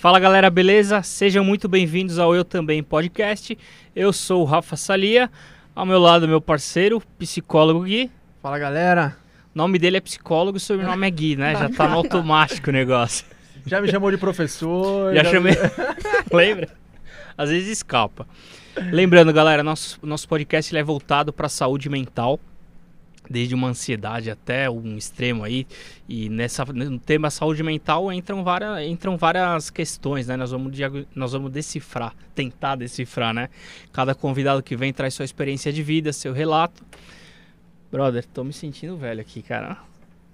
Fala galera, beleza? Sejam muito bem-vindos ao Eu Também Podcast. Eu sou o Rafa Salia, ao meu lado meu parceiro, psicólogo Gui. Fala galera. O nome dele é psicólogo e o sobrenome é Gui, né? Já tá no automático o negócio. Já me chamou de professor. Já chamei. Lembra? Às vezes escapa. Lembrando, galera, nosso, nosso podcast é voltado para saúde mental, desde uma ansiedade até um extremo aí. E nessa, no tema saúde mental entram várias, entram várias questões, né? Nós vamos, nós vamos decifrar, tentar decifrar, né? Cada convidado que vem traz sua experiência de vida, seu relato. Brother, tô me sentindo velho aqui, cara.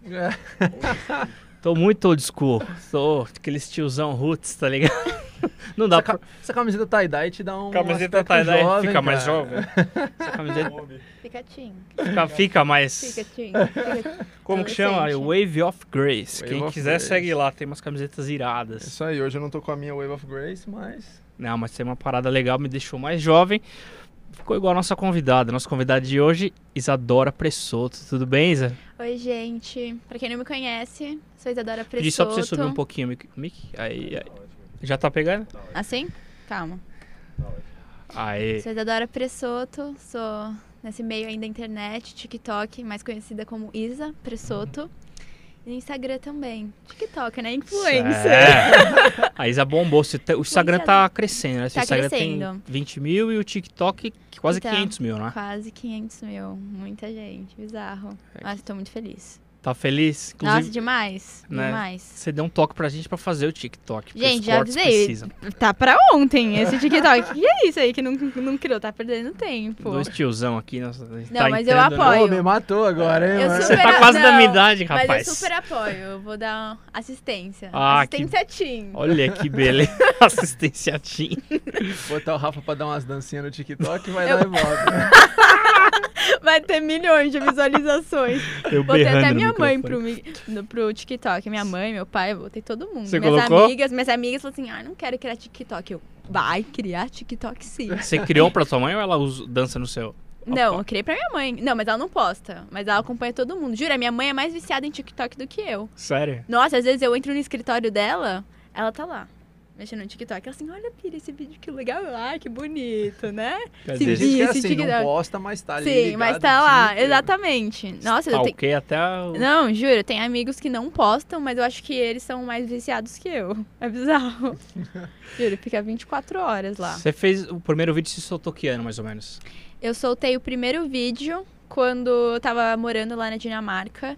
É. Tô muito old school. Tô aqueles tiozão roots, tá ligado? Não dá Essa, pra... ca- essa camiseta tie-dye te dá um Camiseta tie-dye fica mais cara. jovem. Essa camiseta Fica teen. fica, fica mais... Fica teen. Fica... Como que chama? Wave of Grace. Wave Quem of quiser Grace. segue lá, tem umas camisetas iradas. Isso aí, hoje eu não tô com a minha Wave of Grace, mas... Não, mas tem uma parada legal, me deixou mais jovem. Ficou igual a nossa convidada. Nossa convidada de hoje, Isadora Pressoto. Tudo bem, Isa? Oi, gente. Pra quem não me conhece, sou Isadora Pressoto. Pedi só pra você subir um pouquinho o mic. Aí, aí. Já tá pegando? Assim? Calma. Aí. Sou Isadora Pressoto, sou nesse meio aí da internet, TikTok, mais conhecida como Isa Pressoto. E no Instagram também. TikTok, né? Influencer. É. A Isa bombou. O Instagram tá crescendo, né? Tá Instagram crescendo. tem 20 mil e o TikTok quase Então, 500 mil, né? Quase 500 mil. Muita gente. Bizarro. Mas tô muito feliz. Tá feliz? Nossa, Inclusive, demais. né? Demais. você deu um toque pra gente pra fazer o TikTok. Gente, já avisei. precisam. Tá pra ontem esse TikTok. que é isso aí que não, não criou? Tá perdendo tempo. Dois tiozão aqui. Nossa, gente Não, tá mas eu entrando, né? apoio. Pô, me matou agora, hein, mano? Você super- tá quase da não, minha idade, rapaz. Mas eu super apoio. Eu vou dar assistência. Ah, que- assistência Team. Olha que beleza. Assistência Team. Botar o Rafa pra dar umas dancinhas no TikTok vai Eu- dar e volta. Vai ter milhões de visualizações. Eu Botei até minha mãe pro, no- pro TikTok. Minha mãe, meu pai, eu botei todo mundo. Você minhas colocou? amigas, minhas amigas falaram assim: ah, não quero criar TikTok. Eu, vai criar TikTok sim. Você criou pra sua mãe ou ela usa- dança no seu? Não, eu criei pra minha mãe. Não, mas ela não posta. Mas ela acompanha todo mundo. Jura, minha mãe é mais viciada em TikTok do que eu. Sério? Nossa, às vezes eu entro no escritório dela, ela tá lá, mexendo no TikTok. Ela assim, olha, Pira, esse vídeo que legal. Ai, que bonito, né? Tem dizer, gente que é assim, não TikTok. posta, mas tá ali Sim, mas tá lá, inteiro. exatamente. Nossa, eu tenho... Stalkei até o... Não, juro, tem amigos que não postam, mas eu acho que eles são mais viciados que eu. É bizarro. juro, fica 24 horas lá. Você fez o primeiro vídeo se soltou que ano, mais ou menos? Eu soltei o primeiro vídeo quando eu tava morando lá na Dinamarca,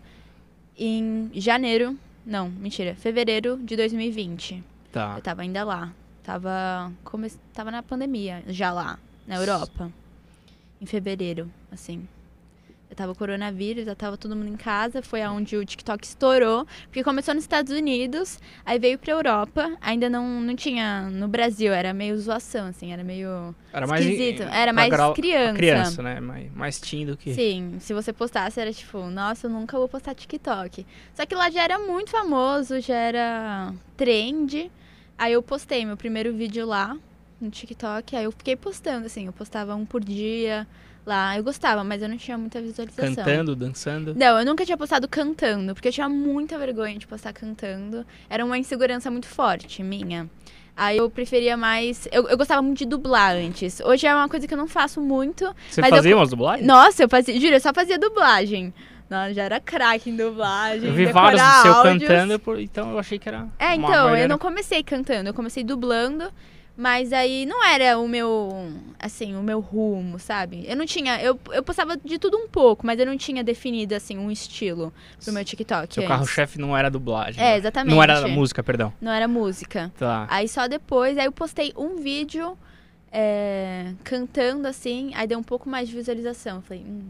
em janeiro. Não, mentira, fevereiro de 2020. Tá. Eu tava ainda lá. Tava, come... tava na pandemia, já lá, na Europa. Em fevereiro, assim. Eu tava coronavírus, já tava todo mundo em casa. Foi aonde o TikTok estourou. Porque começou nos Estados Unidos, aí veio pra Europa. Ainda não, não tinha no Brasil, era meio zoação, assim, era meio Era mais... esquisito. pra Era mais grau- criança. Criança, né? Mais, mais teen do que... Sim, se você postasse era tipo, nossa, eu nunca vou postar TikTok. Só que lá já era muito famoso, já era trend. Aí eu postei meu primeiro vídeo lá no TikTok, aí eu fiquei postando, assim, eu postava um por dia lá. Eu gostava, mas eu não tinha muita visualização. Cantando, dançando. Não, eu nunca tinha postado cantando, porque eu tinha muita vergonha de postar cantando. Era uma insegurança muito forte minha. Aí eu preferia mais. Eu, eu gostava muito de dublar antes. Hoje é uma coisa que eu não faço muito. Você eu fazia co- umas dublagens? Nossa, eu fazia. Juro, eu só fazia dublagem. Não, já era craque em dublagem. Eu vi vários do seu áudios. cantando, então eu achei que era... É, então, maneira- eu não comecei cantando, eu comecei dublando. Mas aí não era o meu, assim, o meu rumo, sabe? Eu não tinha, eu, eu postava de tudo um pouco, mas eu não tinha definido, assim, um estilo pro meu TikTok Seu carro-chefe não era dublagem. É, né? exatamente. Não era música, perdão. Não era música. Tá. Aí só depois, aí eu postei um vídeo é, cantando, assim, aí deu um pouco mais de visualização. Eu falei, hum,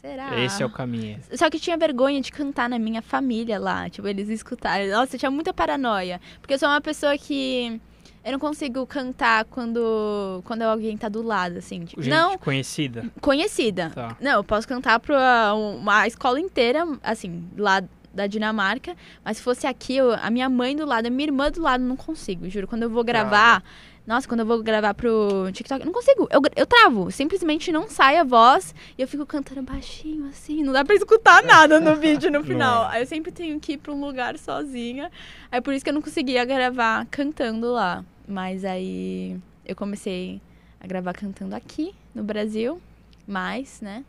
será? Esse é o caminho. Só que tinha vergonha de cantar na minha família lá, tipo, eles escutarem. Nossa, eu tinha muita paranoia. Porque eu sou uma pessoa que. Eu não consigo cantar quando, quando alguém tá do lado, assim. Tipo, Gente não conhecida. conhecida. Tá. Não, eu posso cantar pra uma escola inteira, assim, lá da Dinamarca. Mas se fosse aqui, eu- a minha mãe do lado, a minha irmã do lado, não consigo, juro. Quando eu vou gravar, Nossa, quando eu vou gravar pro TikTok, eu não consigo. Eu, eu travo. Simplesmente não sai a voz e eu fico cantando baixinho, assim. Não dá pra escutar nada no vídeo no final. Não. Aí eu sempre tenho que ir pra um lugar sozinha. Aí por isso que eu não conseguia gravar cantando lá. Mas aí eu comecei a gravar cantando aqui no Brasil. Mas, né?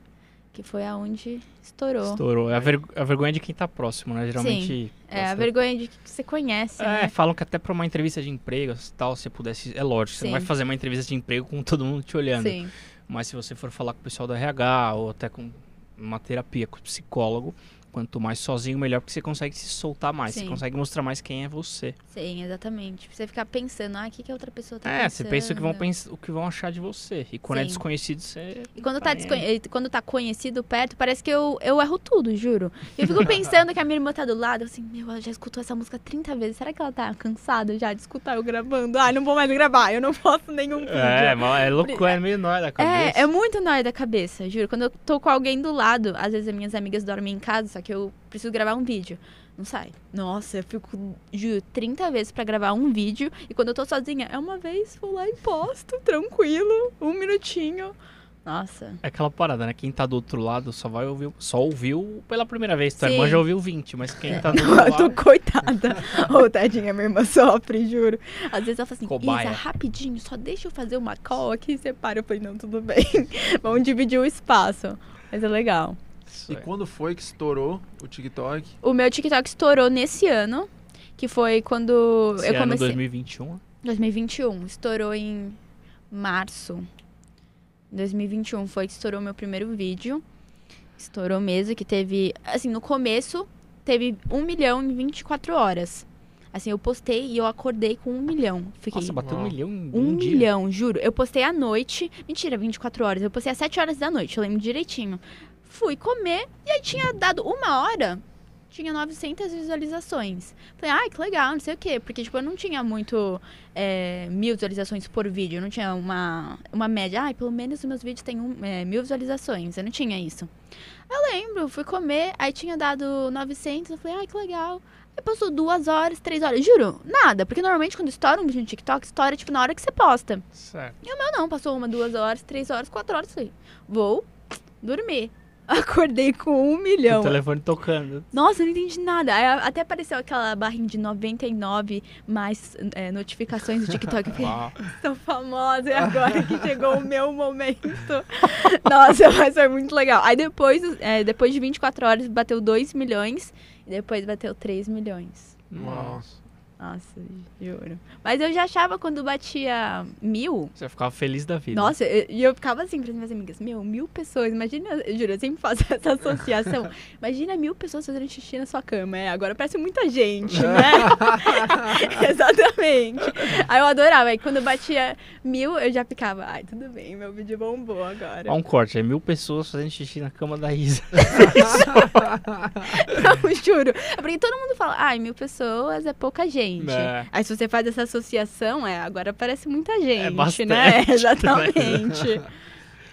Que foi aonde estourou. Estourou. É a, ver- a vergonha de quem tá próximo, né? Geralmente. É a vergonha de que você conhece, É, né? falam que até pra uma entrevista de emprego tal, se pudesse. É lógico, você não Sim. vai fazer uma entrevista de emprego com todo mundo te olhando. Sim. Mas se você for falar com o pessoal do RH ou até com uma terapia, com o psicólogo, quanto mais sozinho, melhor, porque você consegue se soltar mais. Você Sim. consegue mostrar mais quem é você. Sim, exatamente. Você ficar pensando, ah, o que, que a outra pessoa tá é, pensando? você pensa o que, vão pens- o que vão achar de você. E quando é Sim. desconhecido, você. E quando tá, Tá e quando tá conhecido perto, parece que eu, eu erro tudo, juro. Eu fico pensando que a minha irmã tá do lado, assim, meu, ela já escutou essa música 30 vezes. Será que ela tá cansada já de escutar eu gravando? Ai, não vou mais gravar, eu não posto nenhum vídeo. É, mas é louco, é meio nóia da cabeça. É, é muito nóia da cabeça, juro. Quando eu tô com alguém do lado, às vezes as minhas amigas dormem em casa, só que eu preciso gravar um vídeo. Não sai. Nossa, eu fico, juro, 30 vezes pra gravar um vídeo. E quando eu tô sozinha, é uma vez, vou lá e posto, tranquilo, um minutinho. Nossa. É aquela parada, né? Quem tá do outro lado só vai ouvir, só ouviu pela primeira vez. Tua Sim. irmã já ouviu 20, mas quem tá do outro eu tô lado. coitada. Ô, tadinha, minha irmã sofre, juro. Às vezes ela fala assim, Cobaia. Isa, rapidinho, só deixa eu fazer uma call aqui e separa. Eu falei, não, tudo bem. Vamos dividir o espaço. Mas é legal. E quando foi que estourou o TikTok? O meu TikTok estourou nesse ano, que foi quando Esse eu ano comecei... 2021. 2021. Estourou em março. 2021 foi que estourou meu primeiro vídeo. Estourou mesmo, que teve... Assim, no começo, teve 1 milhão em 24 horas. Assim, eu postei e eu acordei com 1 milhão. Fiquei... Nossa, bateu um milhão em Um um dia. milhão, juro. Eu postei à noite. Mentira, 24 horas. Eu postei às 7 horas da noite, eu lembro direitinho. Fui comer e aí tinha dado uma hora. Tinha 900 visualizações. Falei, ai, que legal, não sei o quê. Porque, tipo, eu não tinha muito é, mil visualizações por vídeo. Eu não tinha uma, uma média. Ai, pelo menos os meus vídeos têm um, é, mil visualizações. Eu não tinha isso. Eu lembro, fui comer, aí tinha dado 900. Eu falei, ai, que legal. Aí passou duas horas, três horas. Juro, nada. Porque normalmente quando estoura um vídeo no TikTok, estoura, tipo, na hora que você posta. Certo. E o meu não, passou uma, duas horas, três horas, quatro horas. Falei, vou dormir. Acordei com um O milhão. telefone tocando. Nossa, eu não entendi nada. Até apareceu aquela barrinha de 99 mais é, notificações do TikTok. Eu falei, sou famosa e agora que chegou o meu momento. Nossa, mas foi muito legal. Aí depois, é, depois de 24 horas, bateu 2 milhões. E depois bateu 3 milhões. Nossa. Nossa, juro. Mas eu já achava quando batia mil. Você ficava feliz da vida. Nossa, eu- e eu, ficava assim para minhas amigas, meu, mil pessoas, imagina, eu juro, eu sempre faço essa associação. Imagina mil pessoas fazendo xixi na sua cama, é, agora parece muita gente, né? Exatamente. Aí eu adorava, aí quando batia mil, eu já ficava, ai, tudo bem, meu vídeo bombou agora. Há um corte, é mil pessoas fazendo xixi na cama da Isa. Não, juro. É porque todo mundo fala, ai, mil pessoas é pouca gente. É. Aí se você faz essa associação, é, agora parece muita gente, bastante né? Exatamente.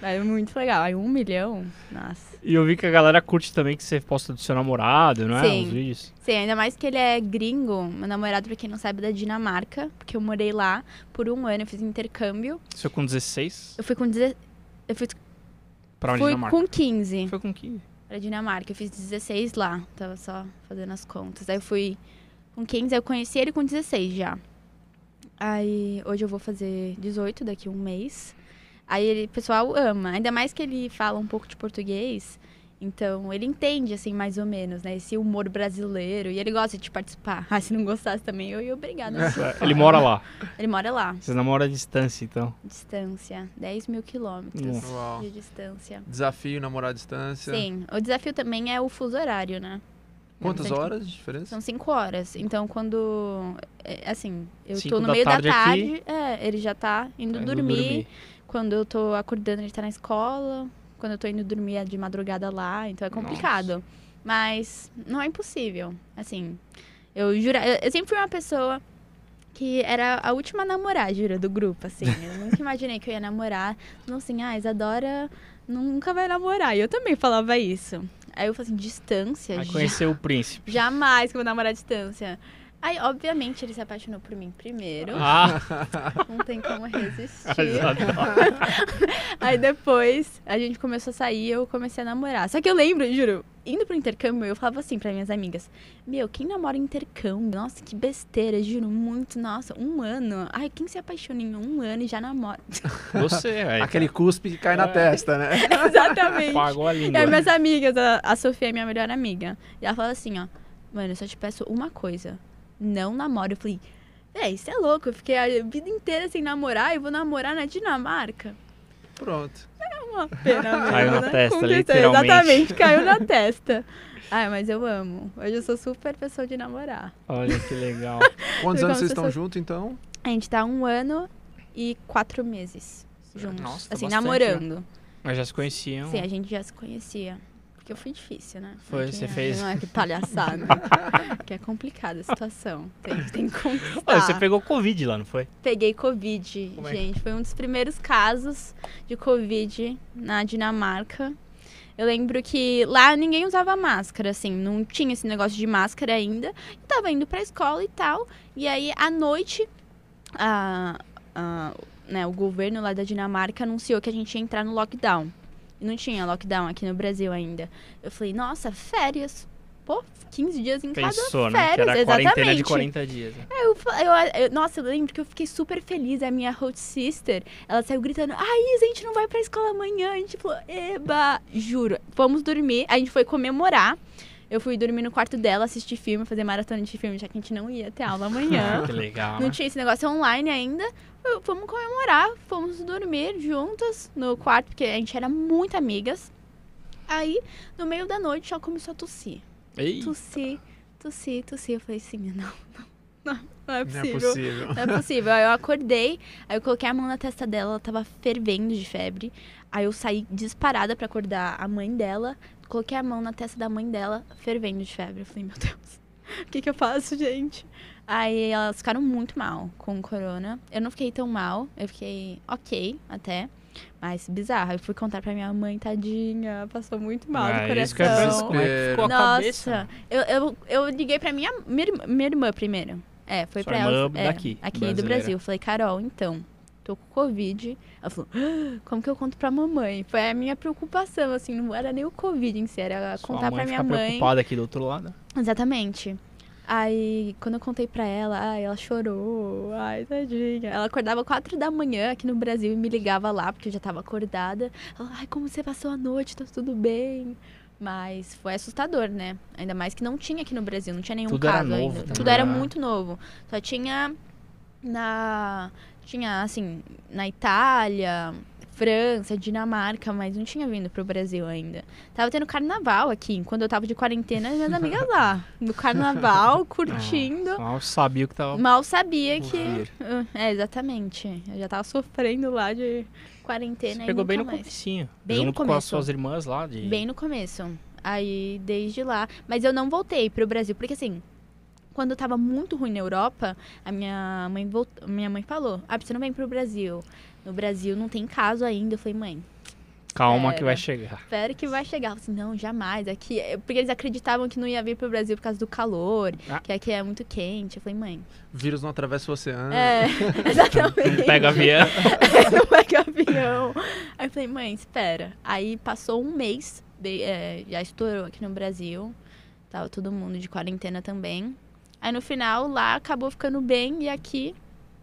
É muito legal. Aí um milhão, nossa. E eu vi que a galera curte também que você posta do seu namorado, não é? Sim. Os vídeos. Sim, ainda mais que ele é gringo. Meu namorado, pra quem não sabe, é da Dinamarca. Porque eu morei lá por um ano, eu fiz intercâmbio. Você foi com 16 Eu fui com... Deze... Eu fui, pra onde fui Dinamarca? com 15 Foi com 15. pra Dinamarca. Eu fiz 16 lá. Tava só fazendo as contas. Aí eu fui com 15, aí eu conheci ele com 16 já. Aí hoje eu vou fazer 18 daqui a um mês. Aí ele, o pessoal ama. Ainda mais que ele fala um pouco de português. Então, ele entende, assim, mais ou menos, né? Esse humor brasileiro. E ele gosta de participar. Ah, se não gostasse também, eu ia obrigada. Ele mora lá. ele mora lá. Vocês namoram à distância, então. Distância. 10 mil quilômetros. Uau. de distância. Desafio namorar à distância. Sim. O desafio também é o fuso horário, né? Quantas horas de diferença? São cinco horas. Então, quando. é, assim, eu Cinco tô no da meio tarde da tarde. É, ele já tá indo Tá indo dormir. Quando eu tô acordando, ele tá na escola. Quando eu tô indo dormir é de madrugada lá. Então é complicado. Mas não é impossível. Assim, eu juro. Eu, sempre fui uma pessoa que era a última a namorar, jura, do grupo, assim. Eu nunca imaginei que eu ia namorar. Não assim, ah, Isadora nunca vai namorar. E eu também falava isso. Aí eu falei assim, distância. Aí conheceu o príncipe. Jamais que eu vou namorar à distância. Aí, obviamente, ele se apaixonou por mim primeiro. Ah, Não tem como resistir. Aí depois a gente começou a sair e eu comecei a namorar. Só que eu lembro, juro, indo pro intercâmbio, eu falava assim pra minhas amigas: Meu, quem namora em intercâmbio? Nossa, que besteira, juro, muito. Nossa, um ano. Ai, quem se apaixona em um ano e já namora? Você, velho. Aquele cuspe que cai na É. testa, né? Exatamente. Pagou a E língua. aí, minhas amigas, a, a Sofia é minha melhor amiga. E ela fala assim: Ó, mano, eu só te peço uma coisa: não namoro. Eu falei: É, isso é louco. Eu fiquei a vida inteira sem namorar e vou namorar na Dinamarca. Pronto. Uma pena mesmo, Caiu na né? testa, literalmente. Exatamente, caiu na testa. Ai, mas eu amo. Hoje eu sou super pessoa de namorar. Olha que legal. Quantos anos vocês estão juntos, então? A gente tá um ano e quatro meses juntos. Nossa, tá assim, bastante, namorando. Mas já se conheciam. Sim, a gente já se conhecia. Porque eu fui difícil, né? Foi, é você que- fez. Não é que palhaçada. que é complicada a situação. Tem, tem que conquistar. Olha, você pegou Covid lá, não foi? Peguei Covid, Como é? gente. Foi um dos primeiros casos de Covid na Dinamarca. Eu lembro que lá ninguém usava máscara, assim, não tinha esse negócio de máscara ainda. Eu tava indo pra escola e tal. E aí, à noite, a, a- né, o governo lá da Dinamarca anunciou que a gente ia entrar no lockdown. Não tinha lockdown aqui no Brasil ainda. Eu falei, nossa, férias. Pô, 15 dias em Pensou, cada né? Que férias, era quarentena de exatamente. 40 dias. né? Eu, fa- eu, eu- nossa, eu lembro que eu fiquei super feliz. A minha host sister, ela saiu gritando: Ai, Isa, a gente não vai pra escola amanhã. A gente falou: Eba! Juro, fomos dormir. A gente foi comemorar. Eu fui dormir no quarto dela, assistir filme, fazer maratona de filme, já que a gente não ia ter aula amanhã. Que legal. Não né? tinha esse negócio online ainda. Eu- Fomos comemorar, fomos dormir juntas no quarto, porque a gente era muito amigas. Aí, no meio da noite, ela começou a tossir. Ei, Tossir, tossir, tossir. Eu falei assim, não, não, não, não é Não é possível. possível. Não é possível. Aí eu acordei, aí eu coloquei a mão na testa dela, ela tava fervendo de febre. Aí eu saí disparada pra acordar a mãe dela, coloquei a mão na testa da mãe dela, fervendo de febre. Eu falei, meu Deus, o que que eu faço, gente? Aí elas ficaram muito mal com o corona. Eu não fiquei tão mal, eu fiquei ok até. Mas bizarro, eu fui contar pra minha mãe, tadinha, passou muito mal Ah, do isso que eu coração. como é que ficou a Nossa, eu, eu, eu liguei pra minha, minha, irmã- minha irmã primeiro. É, foi Sua pra ela. é, daqui, aqui do brasileira. Brasil. Eu falei, Carol, então, tô com Covid. Ela falou, "Ah, como que eu conto pra mamãe? Foi a minha preocupação, assim, não era nem o Covid em si, era Sua contar pra mãe minha fica mãe. preocupada aqui do outro lado. Exatamente. Aí, quando eu contei pra ela, ai, ela chorou, ai, tadinha. Ela acordava quatro da manhã aqui no Brasil e me ligava lá, porque eu já tava acordada. Ela, ai, como você passou a noite? Tá tudo bem? Mas foi assustador, né? Ainda mais que não tinha aqui no Brasil, não tinha nenhum Tudo era caso novo ainda. também, Tudo era né? muito novo. Só tinha na. Tinha, assim, na Itália, França, Dinamarca, mas não tinha vindo pro Brasil ainda. Tava tendo carnaval aqui, quando eu tava de quarentena, minhas amigas lá. No carnaval, curtindo. Mal sabia o que tava Mal sabia que. É, exatamente. Eu já tava sofrendo lá de quarentena Você pegou bem no mais. comecinho. Bem no junto com as começo. suas irmãs lá de... Bem no começo. Aí, desde lá. Mas eu não voltei pro Brasil, porque assim, quando tava muito ruim na Europa, a minha mãe, volt... minha mãe falou: Ah, você não vem pro Brasil. No Brasil não tem caso ainda. Eu falei, mãe, Calma que Espera. vai chegar. espero que vai chegar. Eu falei assim, não, jamais. Aqui. Porque eles acreditavam que não ia vir pro Brasil por causa do calor, Ah. que aqui é muito quente. Eu falei, mãe. Vírus não atravessa o oceano. É, exatamente. Não pega avião. não pega avião. Aí eu falei, mãe, espera. Aí passou um mês, de- é, já estourou aqui no Brasil. Tava todo mundo de quarentena também. Aí no final, lá acabou ficando bem e aqui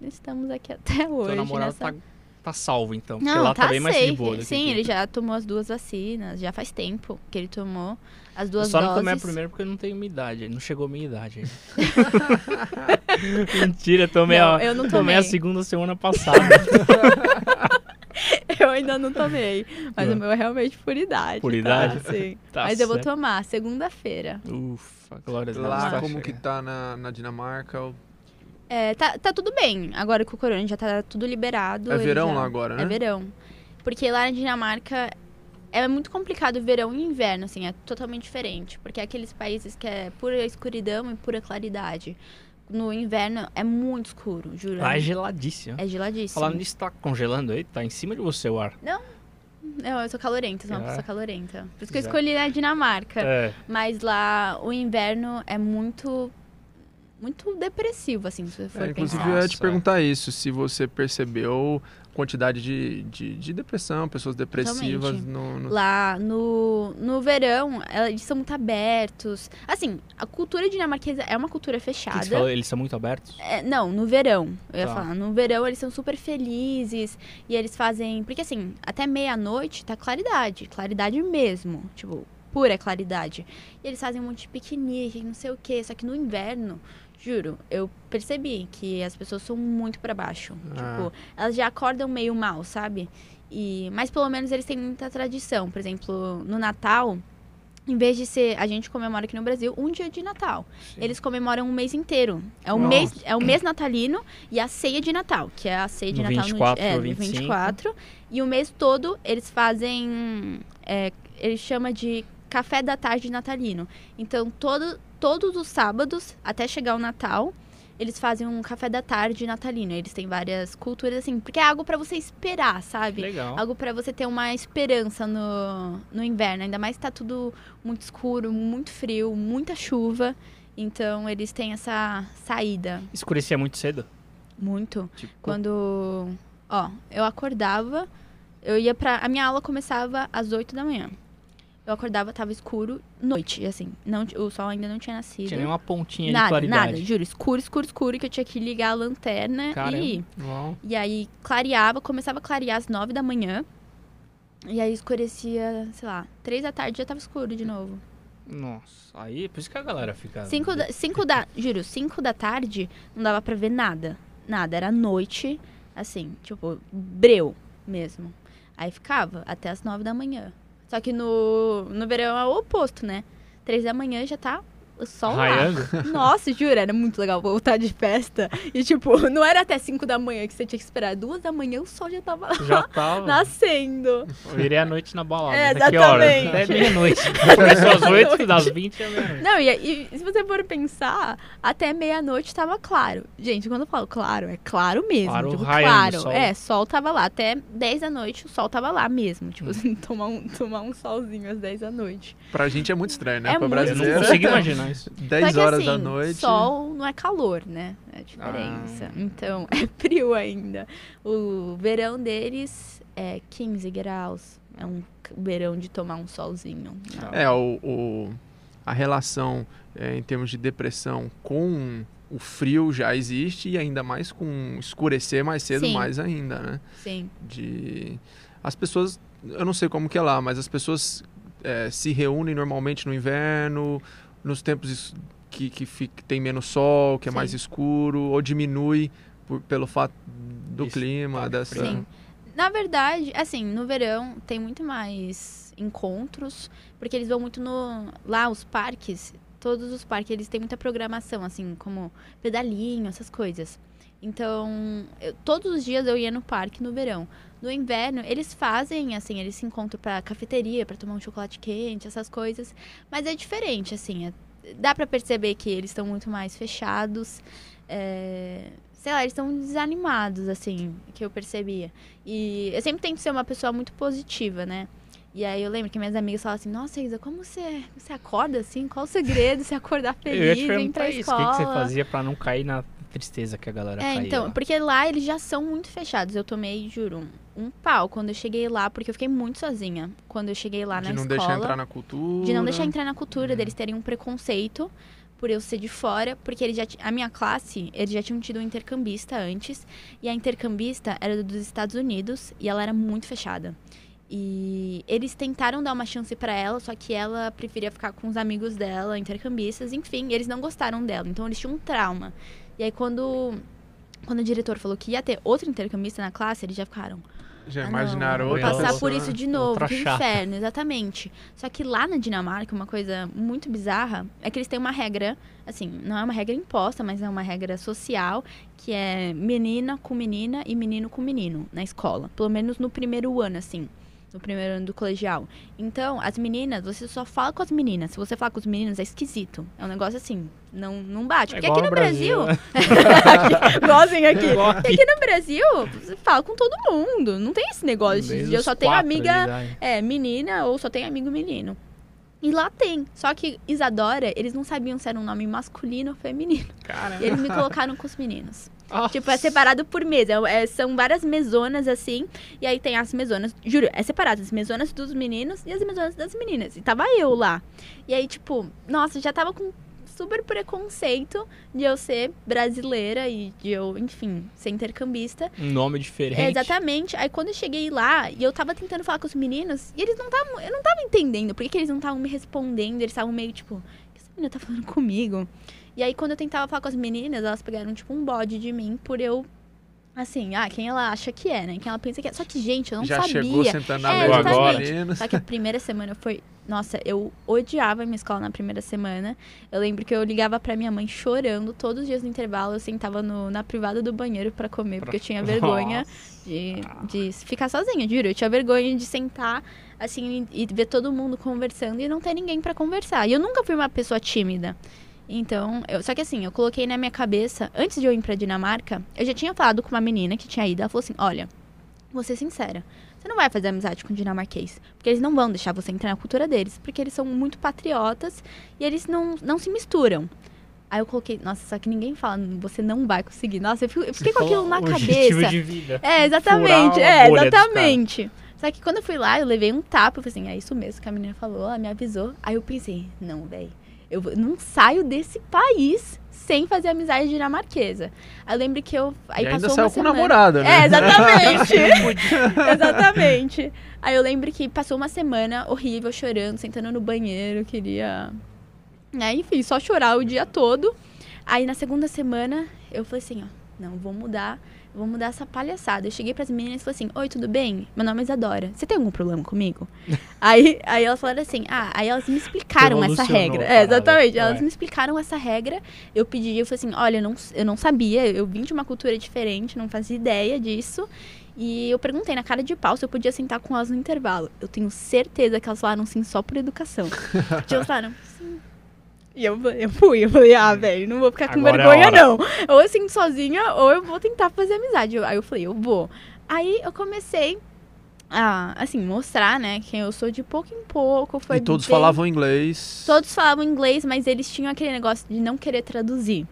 estamos aqui até hoje. Seu namorado nessa- tá, tá salvo, então. Porque Não, lá tá, tá bem mais safe. de boa. que Sim, aqui. ele já tomou as duas vacinas. Já faz tempo que ele tomou as Eu duas só doses. não tomei a primeira porque eu não tenho minha idade. Não chegou a minha idade. Mentira, tomei, Não, a, eu não tomei a tomei. segunda semana passada. Eu ainda não tomei. Mas Tá. o meu é realmente por idade. Por tá? idade? Sim. Tá mas eu vou certo. tomar segunda-feira. Ufa, glória a Deus. Lá, tá como chegando. que tá na, na Dinamarca? É, tá, tá tudo bem. Agora com o corona já tá tudo liberado. É verão já- lá agora, né? É verão. Porque lá na Dinamarca é muito complicado verão e inverno, assim, é totalmente diferente. Porque é aqueles países que é pura escuridão e pura claridade. No inverno é muito escuro, juro. Lá é geladíssimo. É geladíssimo. Falando nisso, tá congelando aí? Tá em cima de você o ar. Não, eu sou calorenta, sou uma É. pessoa calorenta. Por isso que eu escolhi a Dinamarca. É. Mas lá o inverno é muito. muito depressivo, assim, se você for É, inclusive, pensar. eu ia te perguntar isso, se você percebeu quantidade de, de, de depressão, pessoas depressivas no, no- Lá no, no verão, eles são muito abertos. Assim, a cultura dinamarquesa é uma cultura O que que fechada. você falou? Eles são muito abertos? É, não, no verão. Eu ia Tá. falar. No verão eles são super felizes. E eles fazem. Porque assim, até meia-noite tá claridade. Claridade mesmo. Tipo, pura claridade. E eles fazem um monte de piquenique, não sei o quê. Só que no inverno, juro, eu percebi que as pessoas são muito pra baixo. Ah. Tipo, elas já acordam meio mal, sabe? E, mas pelo menos eles têm muita tradição. Por exemplo, no Natal. Em vez de ser, a gente comemora aqui no Brasil um dia de Natal. Eles comemoram um mês inteiro. É o Nossa. mês, é o mês natalino e a ceia de Natal, que é a ceia de No Natal 24 no, é, no 25. 24. E o mês todo eles fazem. É, eles chama de café da tarde natalino. Então, todo, todos os sábados, até chegar o Natal, eles fazem um café da tarde natalino. Eles têm várias culturas assim, porque é algo pra você esperar, sabe? Legal. Algo pra você ter uma esperança no, no inverno. Ainda mais que tá tudo muito escuro, muito frio, muita chuva. Então eles têm essa saída. Escurecia muito cedo? Muito. Tipo, Quando. Ó, eu acordava, eu ia pra. A minha aula começava às 8 da manhã. Eu acordava, tava escuro, noite, assim. Não, o sol ainda não tinha nascido. tinha nenhuma pontinha de nada, claridade. nada, juro. Escuro, escuro, escuro, que eu tinha que ligar a lanterna Caramba. e ir. Uau. E aí clareava, começava a clarear às nove da manhã. E aí escurecia, sei lá, três da tarde já tava escuro de novo. Nossa, aí por isso que a galera fica. Cinco da, cinco da, juro, cinco da tarde não dava pra ver nada. Nada, era noite, assim, tipo, breu mesmo. Aí ficava até as nove da manhã. Só que no, no verão é o oposto, né? Três da manhã já tá o sol lá. Nossa, juro, era muito legal voltar de festa. E, tipo, não era até 5 da manhã que você tinha que esperar. Duas da manhã o sol já tava Já tava. nascendo. Eu virei a noite na balada. É, Até que horas? exatamente. Até meia-noite. Começou às 8, das 20 é meia-noite. Não, e, e se você for pensar, até meia-noite tava claro. Gente, quando eu falo claro, é claro mesmo. Claro, tipo, raiando claro. o sol. É, sol tava lá. Até 10 da noite o sol tava lá mesmo. Hum. Tipo, assim, tomar, um, tomar um solzinho às 10 da noite. Pra gente é muito estranho, né? É pra muito Eu não brasileiro. consigo imaginar isso. 10 Só que, horas assim, da noite. Sol não é calor, né? É a diferença. Ah. Então, é frio ainda. O verão deles é 15 graus. É um verão de tomar um solzinho. Não. É, o, o- a relação é, em termos de depressão com o frio já existe e ainda mais com escurecer mais cedo, Sim. mais ainda, né? Sim. De as pessoas, eu não sei como que é lá, mas as pessoas é, se reúnem normalmente no inverno, nos tempos que, que fica- tem menos sol, que é Sim. mais escuro, ou diminui por- pelo fato do Isso, clima, dessa. Sim. Na verdade, assim, no verão tem muito mais encontros, porque eles vão muito no. Lá, os parques, todos os parques, eles têm muita programação, assim, como pedalinho, essas coisas. Então, eu- todos os dias eu ia no parque no verão. No inverno, eles fazem, assim, eles se encontram pra cafeteria, pra tomar um chocolate quente, essas coisas. Mas é diferente, assim. é- dá pra perceber que eles estão muito mais fechados. é, sei lá, eles estão desanimados, assim, que eu percebia. E eu sempre tento ser uma pessoa muito positiva, né? E aí eu lembro que minhas amigas falavam assim, nossa, Isa, como você, você acorda assim? Qual o segredo? Você acordar Eu ia feliz, te pra isso. O escola? que, que você fazia pra não cair na tristeza que a galera É, caía então, porque lá eles já são muito fechados. Eu tomei, juro, um, um pau quando eu cheguei lá, porque eu fiquei muito sozinha. Quando eu cheguei lá de na não escola. deixar entrar na cultura. De não deixar entrar na cultura, Uhum. deles terem um preconceito por eu ser de fora, porque eles já a minha classe, eles já tinham tido um intercambista antes, e a intercambista era dos Estados Unidos e ela era muito fechada. E eles tentaram dar uma chance pra ela, só que ela preferia ficar com os amigos dela, intercambistas, enfim, eles não gostaram dela, então eles tinham um trauma. E aí quando quando o diretor falou que ia ter outro intercambista na classe, eles já ficaram Já ah, imaginaram não, passar por isso de novo, que inferno, exatamente. Só que lá na Dinamarca, uma coisa muito bizarra é que eles têm uma regra, assim, não é uma regra imposta, mas é uma regra social, que é menina com menina e menino com menino na escola. Pelo menos no primeiro ano, assim. No primeiro ano do colegial. Então, as meninas, você só fala com as meninas. Se você falar com os meninos, é esquisito. É um negócio assim, não, não bate. É Porque aqui no no Brasil. Brasil, Igualzinho aqui. Igual Porque aqui no Brasil, você fala com todo mundo. Não tem esse negócio de eu só tenho amiga é, menina ou só tem amigo menino. E lá tem. Só que Isadora, eles não sabiam se era um nome masculino ou feminino. Cara. E eles me colocaram com os meninos. Nossa. Tipo, é separado por mesa. É- são várias mesonas, assim. E aí tem as mesonas. Juro, é separado. As mesonas dos meninos e as mesonas das meninas. E tava eu lá. E aí, tipo, nossa, já tava com super preconceito de eu ser brasileira e de eu, enfim, ser intercambista. Um nome diferente. É, exatamente. Aí quando eu cheguei lá e eu tava tentando falar com os meninos, e eles não estavam. Eu não tava entendendo por que, que eles não estavam me respondendo. Eles estavam meio tipo, o que essa menina tá falando comigo? E aí quando eu tentava falar com as meninas, elas pegaram tipo um bode de mim por eu. Assim, ah, quem ela acha que é, né? Quem ela pensa que é. Só que, gente, eu não Já sabia. chegou sentando na É, meninos. Só que a primeira semana foi. Nossa, eu odiava a minha escola na primeira semana. Eu lembro que eu ligava pra minha mãe chorando todos os dias no intervalo. Eu sentava no- na privada do banheiro pra comer, porque eu tinha vergonha de, de ficar sozinha, juro. Eu tinha vergonha de sentar, assim, e, e ver todo mundo conversando e não ter ninguém pra conversar. E eu nunca fui uma pessoa tímida. Então, eu, só que assim, eu coloquei na minha cabeça, antes de eu ir pra Dinamarca, eu já tinha falado com uma menina que tinha ido. Ela falou assim: Olha, vou ser sincera. Você não vai fazer amizade com dinamarquês. Porque eles não vão deixar você entrar na cultura deles. Porque eles são muito patriotas e eles não, não se misturam. Aí eu coloquei, nossa, só que ninguém fala, você não vai conseguir. Nossa, eu, fico- eu fiquei com aquilo na cabeça. de vida. É, exatamente. É, exatamente. Só que quando eu fui lá, eu levei um tapa. Eu falei assim, é isso mesmo que a menina falou, ela me avisou. Aí eu pensei, não, velho, eu não saio desse país sem fazer amizade dinamarquesa. Aí eu lembro que eu. Aí e ainda passou saiu uma com namorada, né? É, exatamente. Exatamente. Aí eu lembro que passou uma semana horrível, chorando, sentando no banheiro, queria. Né, enfim, só chorar o dia todo. Aí na segunda semana eu falei assim, ó, não, vou mudar, vou mudar essa palhaçada. Eu cheguei pras meninas e falei assim, oi, tudo bem? Meu nome é Isadora. Você tem algum problema comigo? aí, aí elas falaram assim, ah, aí elas me explicaram essa regra. É, exatamente. Elas vai. me explicaram essa regra. Eu pedi, eu falei assim, olha, eu não, eu não sabia, eu vim de uma cultura diferente, não fazia ideia disso. E eu perguntei na cara de pau se eu podia sentar com elas no intervalo. Eu tenho certeza que elas falaram sim só por educação. Tipo, elas falaram. E eu, eu fui, eu falei, ah, velho, não vou ficar com Agora é vergonha, hora. não. Ou eu sinto sozinha, ou eu vou tentar fazer amizade. Aí eu falei, eu vou. Aí eu comecei a, assim, mostrar, né, quem eu sou de pouco em pouco. Foi E todos bem- falavam inglês. Todos falavam inglês, mas eles tinham aquele negócio de não querer traduzir.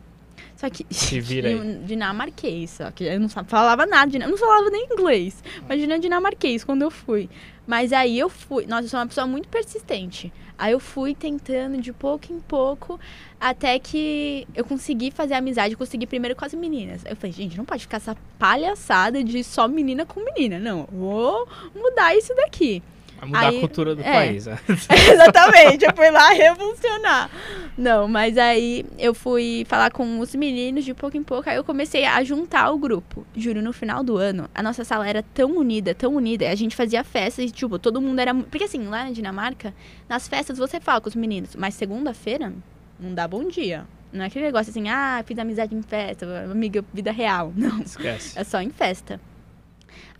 Só que. Se vira aí. Dinamarquês, só que eu não falava nada, eu não falava nem inglês. Imagina dinamarquês quando eu fui. Mas aí eu fui. Nossa, eu sou uma pessoa muito persistente. Aí eu fui tentando de pouco em pouco, até que eu consegui fazer amizade. Consegui primeiro com as meninas. Eu falei, gente, não pode ficar essa palhaçada de só menina com menina. Não, vou mudar isso daqui. Vai mudar Aí- a cultura do é. país. né? Exatamente, eu fui lá revolucionar. Não, mas aí eu fui falar com os meninos de pouco em pouco, aí eu comecei a juntar o grupo. Juro, no final do ano, a nossa sala era tão unida, tão unida, a gente fazia festas e, tipo, todo mundo era. Porque assim, lá na Dinamarca, nas festas você fala com os meninos, mas segunda-feira não dá bom dia. Não é aquele negócio assim, ah, fiz amizade em festa, amiga, vida real. Não. Esquece. É só em festa.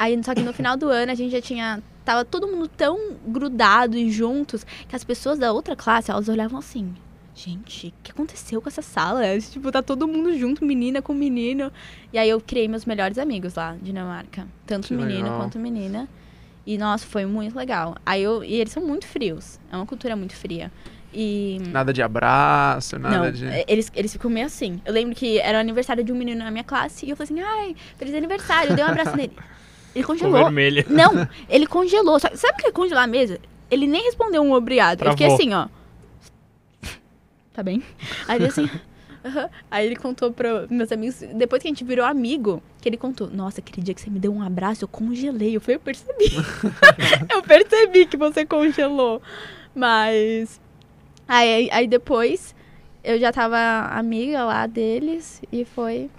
Aí, só que no final do ano a gente já tinha. Tava todo mundo tão grudado e juntos que as pessoas da outra classe, elas olhavam assim. Gente, o que aconteceu com essa sala? Tipo, tá todo mundo junto, menina com menino. E aí eu criei meus melhores amigos lá, Dinamarca. Tanto Que menino legal. quanto menina. E, nossa, foi muito legal. Aí eu. E eles são muito frios. É uma cultura muito fria. E. Nada de abraço, nada Não, de. é, eles, eles ficam meio assim. Eu lembro que era o aniversário de um menino na minha classe e eu falei assim, ai, feliz aniversário. Eu dei um abraço nele. Ele congelou. vermelho. Não, ele congelou. Sabe o que é congelar mesmo? Ele nem respondeu um obrigado. Eu fiquei Travou. assim, ó. Tá bem? Aí ele assim. aham. Aí ele contou pra meus amigos, depois que a gente virou amigo, que ele contou, nossa, aquele dia que você me deu um abraço, eu congelei. Eu falei, eu percebi. eu percebi que você congelou. Mas. Aí, aí depois eu já tava amiga lá deles e foi.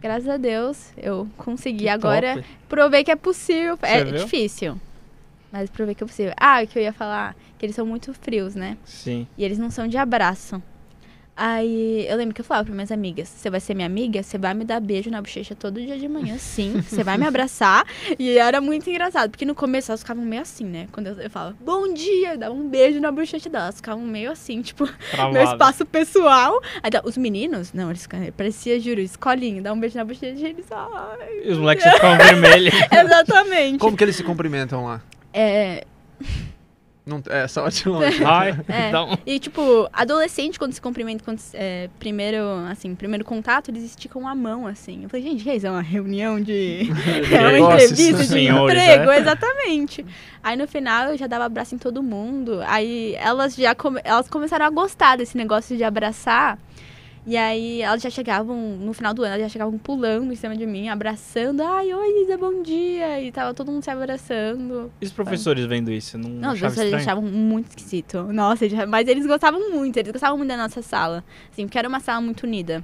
Graças a Deus, eu consegui. Agora Top. provei que é possível. é viu? difícil. Mas provei que é possível. Ah, o que eu ia falar, que eles são muito frios, né? Sim. E eles não são de abraço. Aí eu lembro que eu falava para minhas amigas: você vai ser minha amiga? Você vai me dar beijo na bochecha todo dia de manhã, sim. Você vai me abraçar. E era muito engraçado, porque no começo elas ficavam meio assim, né? Quando eu, eu falava bom dia, dava um beijo na bochecha delas. Elas ficavam meio assim, tipo, Travado. meu espaço pessoal. Aí, tá, os meninos, não, eles parecia, juro, escolinho, dar um beijo na bochecha e eles. Ai. E os moleques já ficavam vermelhos. Exatamente. Como que eles se cumprimentam lá? É. Não, é, só de longe. Ai, É. então. E, tipo, adolescente, quando se cumprimenta, quando, é, primeiro, assim, primeiro contato, eles esticam a mão, assim. Eu falei, gente, que é isso? É uma reunião de... é uma Negócios. entrevista de Senhores, emprego, é. exatamente. Aí, no final, eu já dava abraço em todo mundo. Aí, elas já come- elas começaram a gostar desse negócio de abraçar. E aí, elas já chegavam, no final do ano, elas já chegavam pulando em cima de mim, abraçando. Ai, oi, Isa, bom dia. E tava todo mundo se abraçando. E os professores vendo isso? Não, Não, os professores achavam muito esquisito. Nossa, mas eles gostavam muito, eles gostavam muito da nossa sala. Assim, porque era uma sala muito unida.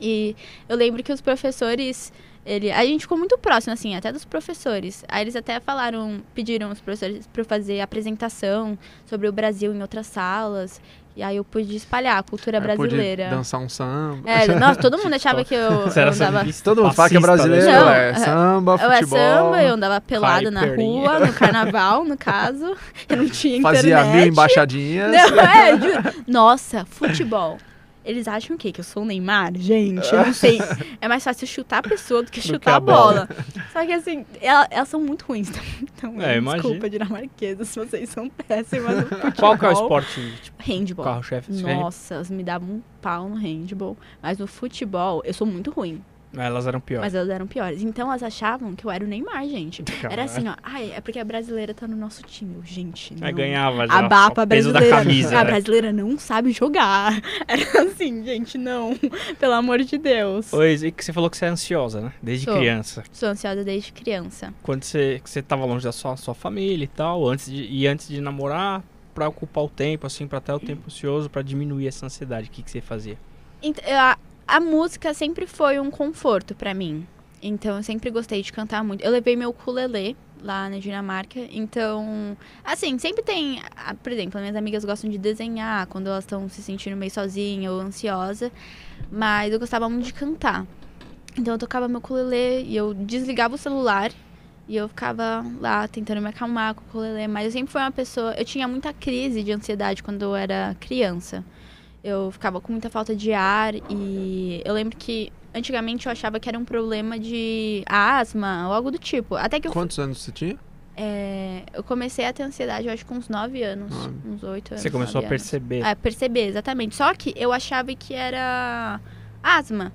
E eu lembro que os professores. Ele, a gente ficou muito próximo, assim, até dos professores. Aí eles até falaram, pediram os professores para fazer apresentação sobre o Brasil em outras salas. E aí eu pude espalhar a cultura brasileira. dançar um samba. É, nossa, todo mundo achava que eu, eu andava. Todo mundo fala que é né? brasileiro, Não, é é- samba, Eu é futebol. samba, eu andava pelada na rua, no carnaval, no caso. Eu não tinha Fazia internet. mil embaixadinhas. Não, é, juro. Nossa, futebol. Eles acham o quê? Que eu sou o Neymar? Gente, eu não sei. É mais fácil chutar a pessoa do que Do chutar que a a bola. Só que assim, ela- elas, são muito ruins. Então, É, desculpa, dinamarquesa, se vocês são péssimas. Qual que é o esporte, tipo, Handball. carro-chefe? do Nossa, elas me davam um pau no handball. Mas no futebol, eu sou muito ruim. Elas eram piores. Mas elas eram piores. Então elas achavam que eu era o Neymar, gente. Era Caralho. assim, ó. Ai, é porque a brasileira tá no nosso time. Eu, gente, não. Aí ganhava já. A da brasileira. camisa. a né? brasileira não sabe jogar. Era assim, gente, não. Pelo amor de Deus. Oi, e que você falou que você é ansiosa, né? Desde Sou. criança. Sou ansiosa desde criança. Quando você, você tava longe da sua, sua família e tal, antes de, e antes de namorar, pra ocupar o tempo, assim, pra ter o tempo ocioso, pra diminuir essa ansiedade, o que, que você fazia? Ent- a, a música sempre foi um conforto pra mim. Então eu sempre gostei de cantar muito. Eu levei meu ukulele lá na Dinamarca. Então, assim, sempre tem, ah, por exemplo, as minhas amigas gostam de desenhar quando elas estão se sentindo meio sozinha ou ansiosa, mas eu gostava muito de cantar. Então eu tocava meu ukulele e eu desligava o celular e eu ficava lá tentando me acalmar com o ukulele, mas eu sempre fui uma pessoa, eu tinha muita crise de ansiedade quando eu era criança. Eu ficava com muita falta de ar e eu lembro que antigamente eu achava que era um problema de asma ou algo do tipo. Até que eu, Quantos anos você tinha? é, eu comecei a ter ansiedade, eu acho, com uns 9 anos. Nove. Uns 8 anos. Você começou a perceber. É, perceber, exatamente. Só que eu achava que era asma.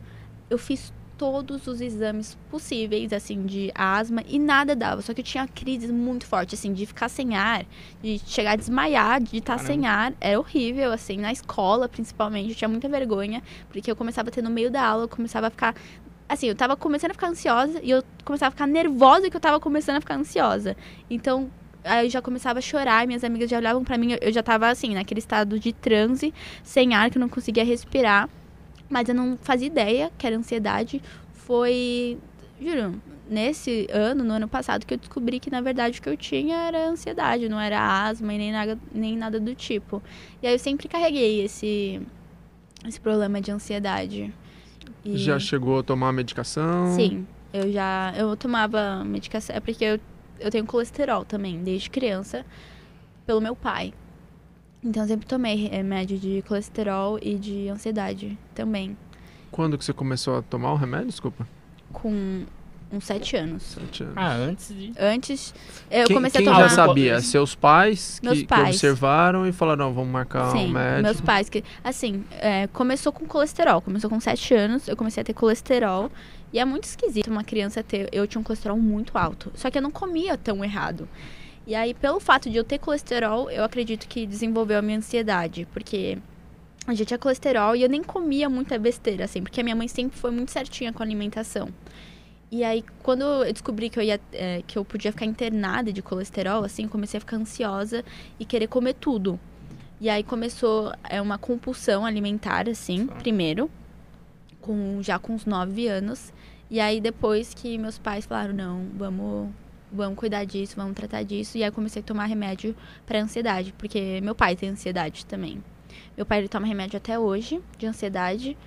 Eu fiz todos os exames possíveis, assim, de asma e nada dava. Só que eu tinha crises muito fortes, assim, de ficar sem ar, de chegar a desmaiar, de estar Caramba. sem ar. Era horrível, assim, na escola, principalmente. Eu tinha muita vergonha, porque eu começava a ter no meio da aula, eu começava a ficar. Assim, eu tava começando a ficar ansiosa e eu começava a ficar nervosa que eu tava começando a ficar ansiosa. Então, aí eu já começava a chorar, minhas amigas já olhavam pra mim, eu- eu já tava assim, naquele estado de transe, sem ar, que eu não conseguia respirar. Mas eu não fazia ideia que era ansiedade. Foi, juro, nesse ano, no ano passado, que eu descobri que na verdade o que eu tinha era ansiedade, não era asma e nem nada, nem nada do tipo. E aí eu sempre carreguei esse, esse problema de ansiedade. E- Já chegou a tomar medicação? Sim, eu já. Eu tomava medicação. É porque eu, eu tenho colesterol também, desde criança, pelo meu pai. Então eu sempre tomei remédio de colesterol e de ansiedade também. Quando que você começou a tomar o remédio? Desculpa. Com uns sete anos. Sete anos. Ah, antes de. Antes, eu quem comecei quem a tomar. já sabia? Seus pais que, Meus que pais. observaram e falaram, não, vamos marcar um Sim, médico. meus pais que assim, é, começou com colesterol, começou com 7 anos, eu comecei a ter colesterol e é muito esquisito uma criança ter, eu tinha um colesterol muito alto, só que eu não comia tão errado. E aí, pelo fato de eu ter colesterol, eu acredito que desenvolveu a minha ansiedade, porque eu já tinha colesterol e eu nem comia muita besteira, assim, porque a minha mãe sempre foi muito certinha com a alimentação. E aí, quando eu descobri que eu, ia, é, que eu podia ficar internada de colesterol, assim, comecei a ficar ansiosa e querer comer tudo. E aí começou é, uma compulsão alimentar, assim, primeiro, com, já com uns 9 anos. E aí depois que meus pais falaram, não, vamos, vamos cuidar disso, vamos tratar disso. E aí eu comecei a tomar remédio para ansiedade, porque meu pai tem ansiedade também. Meu pai ele toma remédio até hoje de ansiedade.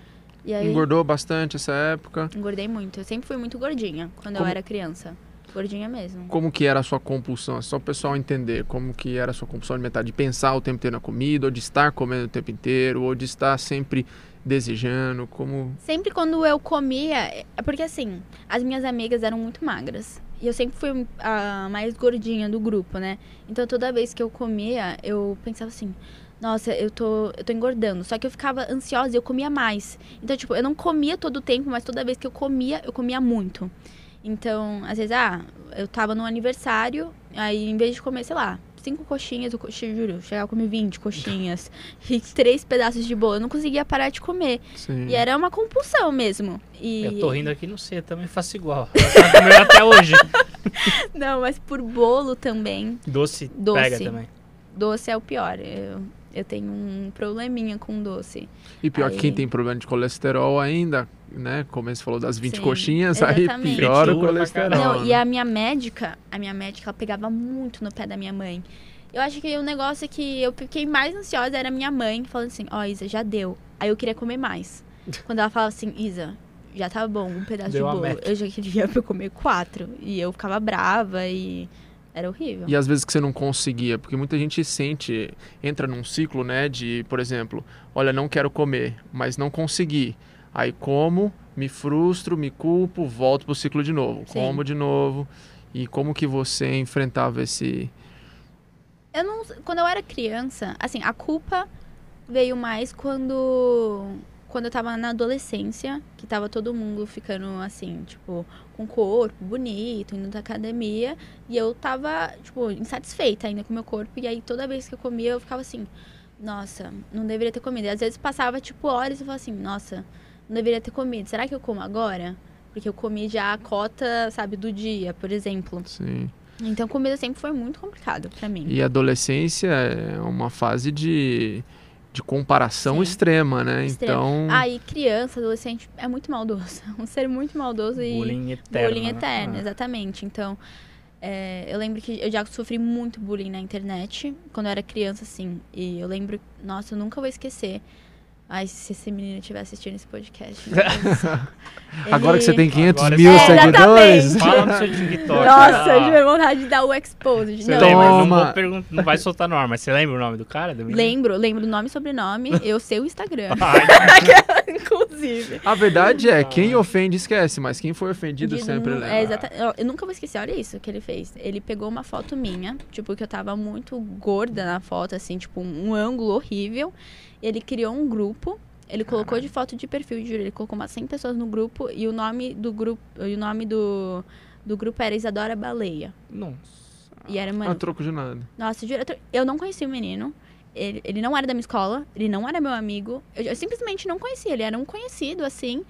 E aí Engordou bastante essa época. engordei muito. Eu sempre fui muito gordinha quando Como- eu era criança. Gordinha mesmo. Como que era a sua compulsão? É Só o pessoal entender como que era a sua compulsão alimentar. De pensar o tempo inteiro na comida, ou de estar comendo o tempo inteiro, ou de estar sempre desejando, como... Sempre quando eu comia, é porque assim, as minhas amigas eram muito magras. E eu sempre fui a mais gordinha do grupo, né? Então toda vez que eu comia, eu pensava assim, nossa, eu tô, eu tô engordando. Só que eu ficava ansiosa e eu comia mais. Então, tipo, eu não comia todo o tempo, mas toda vez que eu comia, eu comia muito. Então, às vezes, ah, eu tava no aniversário, aí em vez de comer, sei lá, cinco coxinhas, eu, eu juro, eu chegava a comer 20 coxinhas e três pedaços de bolo. Eu não conseguia parar de comer. Sim. E era uma compulsão mesmo. E... Eu tô rindo aqui, não sei, eu também faço igual. Eu até hoje. Não, mas por bolo também. Doce, Doce. pega também. Doce é o pior. Eu, eu tenho um probleminha com doce. E pior que Aí- quem tem problema de colesterol ainda, né? Como você falou das 20 Sim, coxinhas, aí exatamente. piora o colesterol. caralho. Não, e a minha médica, a minha médica, ela pegava muito no pé da minha mãe. Eu acho que o negócio é que eu fiquei mais ansiosa era a minha mãe falando assim, ó, Isa, já deu. Aí eu queria comer mais. Quando ela falava assim, Isa, já tá bom, um pedaço Deu de bolo. Eu já queria pra comer quatro. E eu ficava brava e era horrível. E às vezes que você não conseguia, porque muita gente sente, entra num ciclo, né, de, por exemplo, olha, não quero comer, mas não consegui. Aí como, me frustro, me culpo, volto pro ciclo de novo, Sim. como de novo. E como que você enfrentava esse Eu não, quando eu era criança, assim, a culpa veio mais quando quando eu tava na adolescência, que tava todo mundo ficando assim, tipo, com corpo bonito, indo da academia, e eu tava, tipo, insatisfeita ainda com o meu corpo, e aí toda vez que eu comia eu ficava assim, nossa, não deveria ter comido. E às vezes passava tipo horas e eu falava assim, nossa, não deveria ter comido. Será que eu como agora? Porque eu comi já a cota, sabe, do dia, por exemplo. Sim. Então comida sempre foi muito complicado pra mim. E a adolescência é uma fase de, de comparação Sim. extrema, né? Extremo. Então, Aí, criança, adolescente, é muito maldoso. Um ser muito maldoso e Bullying eterno. bullying né? eterno, Ah. exatamente. Então, é, eu lembro que eu já sofri muito bullying na internet quando eu era criança, assim. E eu lembro, nossa, eu nunca vou esquecer. Ai, se esse menino estiver assistindo esse podcast. Deus. agora que você Ele- tem 500 Agora mil É, seguidores. Fala no seu TikTok. Nossa, eu ah. tive vontade de dar o expose. Você Não, lembra? Não, pergun- não vai soltar no ar, mas você lembra o nome do cara? do lembro, lembro nome e sobrenome. Eu sei o Instagram, inclusive. a verdade é, quem ofende esquece, mas quem foi ofendido De- sempre lembra. É, exata- eu- Eu nunca vou esquecer, olha isso que ele fez. Ele pegou uma foto minha, tipo, que eu tava muito gorda na foto, assim, tipo, um, um ângulo horrível. Ele criou um grupo, ele colocou de foto de perfil, juro, ele colocou umas 100 pessoas no grupo e o nome do grupo, e o nome do, do grupo era Isadora Baleia. Nossa. E era, A mano, troco de nada. nossa, juro, eu não conhecia o menino. Ele, ele não era da minha escola, ele não era meu amigo. Eu, eu simplesmente não conhecia, ele era um conhecido, assim.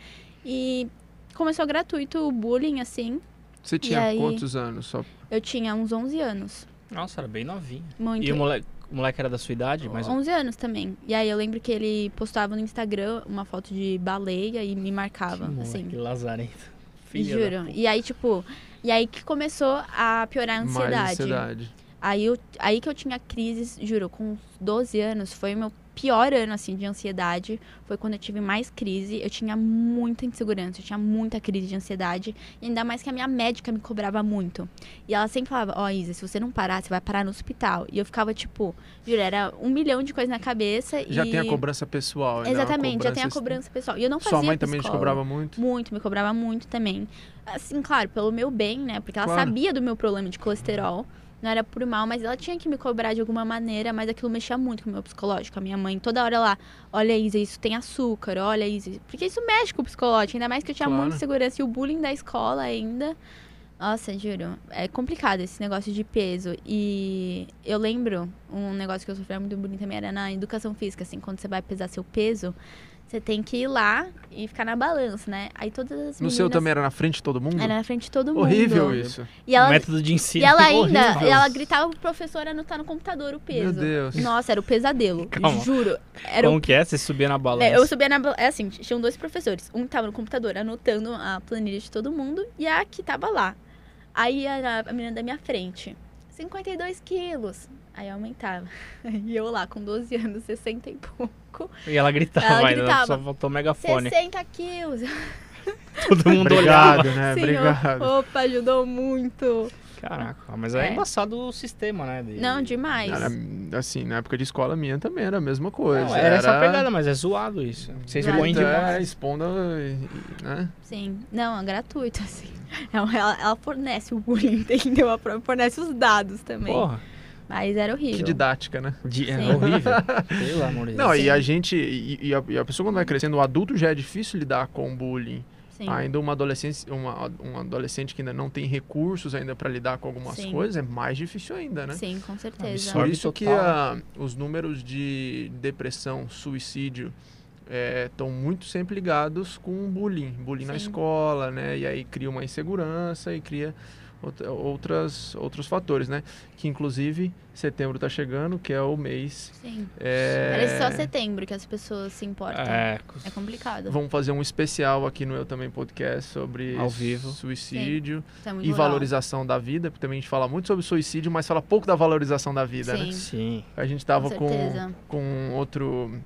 E começou gratuito o bullying, assim. Você tinha aí? quantos anos? Só... Eu tinha uns 11 anos. Nossa, era bem novinho. Muito. E o moleque, o moleque era da sua idade? Mas 11 anos também. E aí eu lembro que ele postava no Instagram uma foto de baleia e me marcava, Que assim. moleque lazarento. Filha Juro. E aí, tipo, e aí que começou a piorar a Mais ansiedade. ansiedade. Aí, eu, aí que eu tinha crises, juro, com uns 12 anos, foi o meu pior ano, assim, de ansiedade. Foi quando eu tive mais crise. Eu tinha muita insegurança, eu tinha muita crise de ansiedade. E ainda mais que a minha médica me cobrava muito. E ela sempre falava, ó, Isa, se você não parar, você vai parar no hospital. E eu ficava, tipo, juro, era um milhão de coisas na cabeça. Já e... tem a cobrança pessoal. né? Exatamente, já tem a cobrança- pessoal. E eu não fazia Sua mãe também te cobrava muito? Muito, me cobrava muito também. Assim, claro, pelo meu bem, né? Porque ela Claro. sabia do meu problema de colesterol. Não era por mal, mas ela tinha que me cobrar de alguma maneira, mas aquilo mexia muito com o meu psicológico. A minha mãe, toda hora lá, olha, Isa, isso tem açúcar, olha, Isa. Porque isso mexe com o psicológico, ainda mais que eu tinha Claro. muita segurança. E o bullying da escola ainda. Nossa, juro, é complicado esse negócio de peso. E eu lembro, um negócio que eu sofria muito bullying também era na educação física, assim, quando você vai pesar seu peso, você tem que ir lá e ficar na balança, né? Aí todas as No meninas... seu também era na frente de todo mundo? Era na frente de todo mundo. Horrível isso. E ela, Método de ensino. e ela ainda, horrível. ela gritava pro professor anotar no computador o peso. Meu Deus. Nossa, era o pesadelo. Calma. Juro. Era Como o... que é? Você subia na balança. É, eu subia na. bal- É assim, tinham dois professores. Um tava no computador anotando a planilha de todo mundo e a que tava lá. Aí era a menina da minha frente. 52 quilos. Aí eu aumentava. E eu lá, com 12 anos, 60 e pouco. E ela gritava, Ela ainda, gritava. só faltou megafone. 60 quilos. Todo mundo olhava. Obrigado, né? Sim, Obrigado. Opa, ajudou muito. Caraca, mas é, É. embaçado o sistema, né? de- Não, demais. Era, assim, na época de escola minha também era a mesma coisa. Não, era essa pegada, mas é zoado isso. Vocês Zoado. põem É, demais. expondo, e- né? Sim. Não, é gratuito, assim. Ela, ela- ela fornece o bullying, entendeu? Ela fornece os dados também. Porra, Mas era horrível. Que didática, né? de- é horrível. Pelo amor de Deus. Não, e a gente, e, e a, e a pessoa quando vai crescendo, o adulto já é difícil lidar com o bullying. Sim. Ainda uma adolescente, uma, um adolescente que ainda não tem recursos ainda para lidar com algumas Sim. coisas, é mais difícil ainda, né? Sim, com certeza. Por isso que a- os números de depressão, suicídio estão muito sempre ligados com bullying, bullying na Sim. escola, né? E aí cria uma insegurança e cria outras, outros fatores, né? Que inclusive setembro está chegando, que é o mês. Sim. é, Parece só setembro que as pessoas se importam. É, É, complicado. Vamos fazer um especial aqui no Eu Também Podcast sobre Ao vivo. suicídio é e valorização da vida, porque também a gente fala muito sobre suicídio, mas fala pouco da valorização da vida, né? Sim. sim. A gente tava Com com, com outro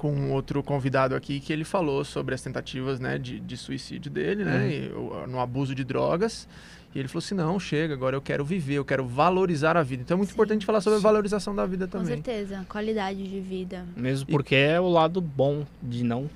com outro convidado aqui que ele falou sobre as tentativas né, de, de suicídio dele, né? Uhum. e no abuso de drogas. E ele falou assim, não, chega, agora eu quero viver, eu quero valorizar a vida. Então é muito Sim. importante falar sobre a valorização da vida Com também. certeza. Qualidade de vida. Mesmo E- porque é o lado bom de não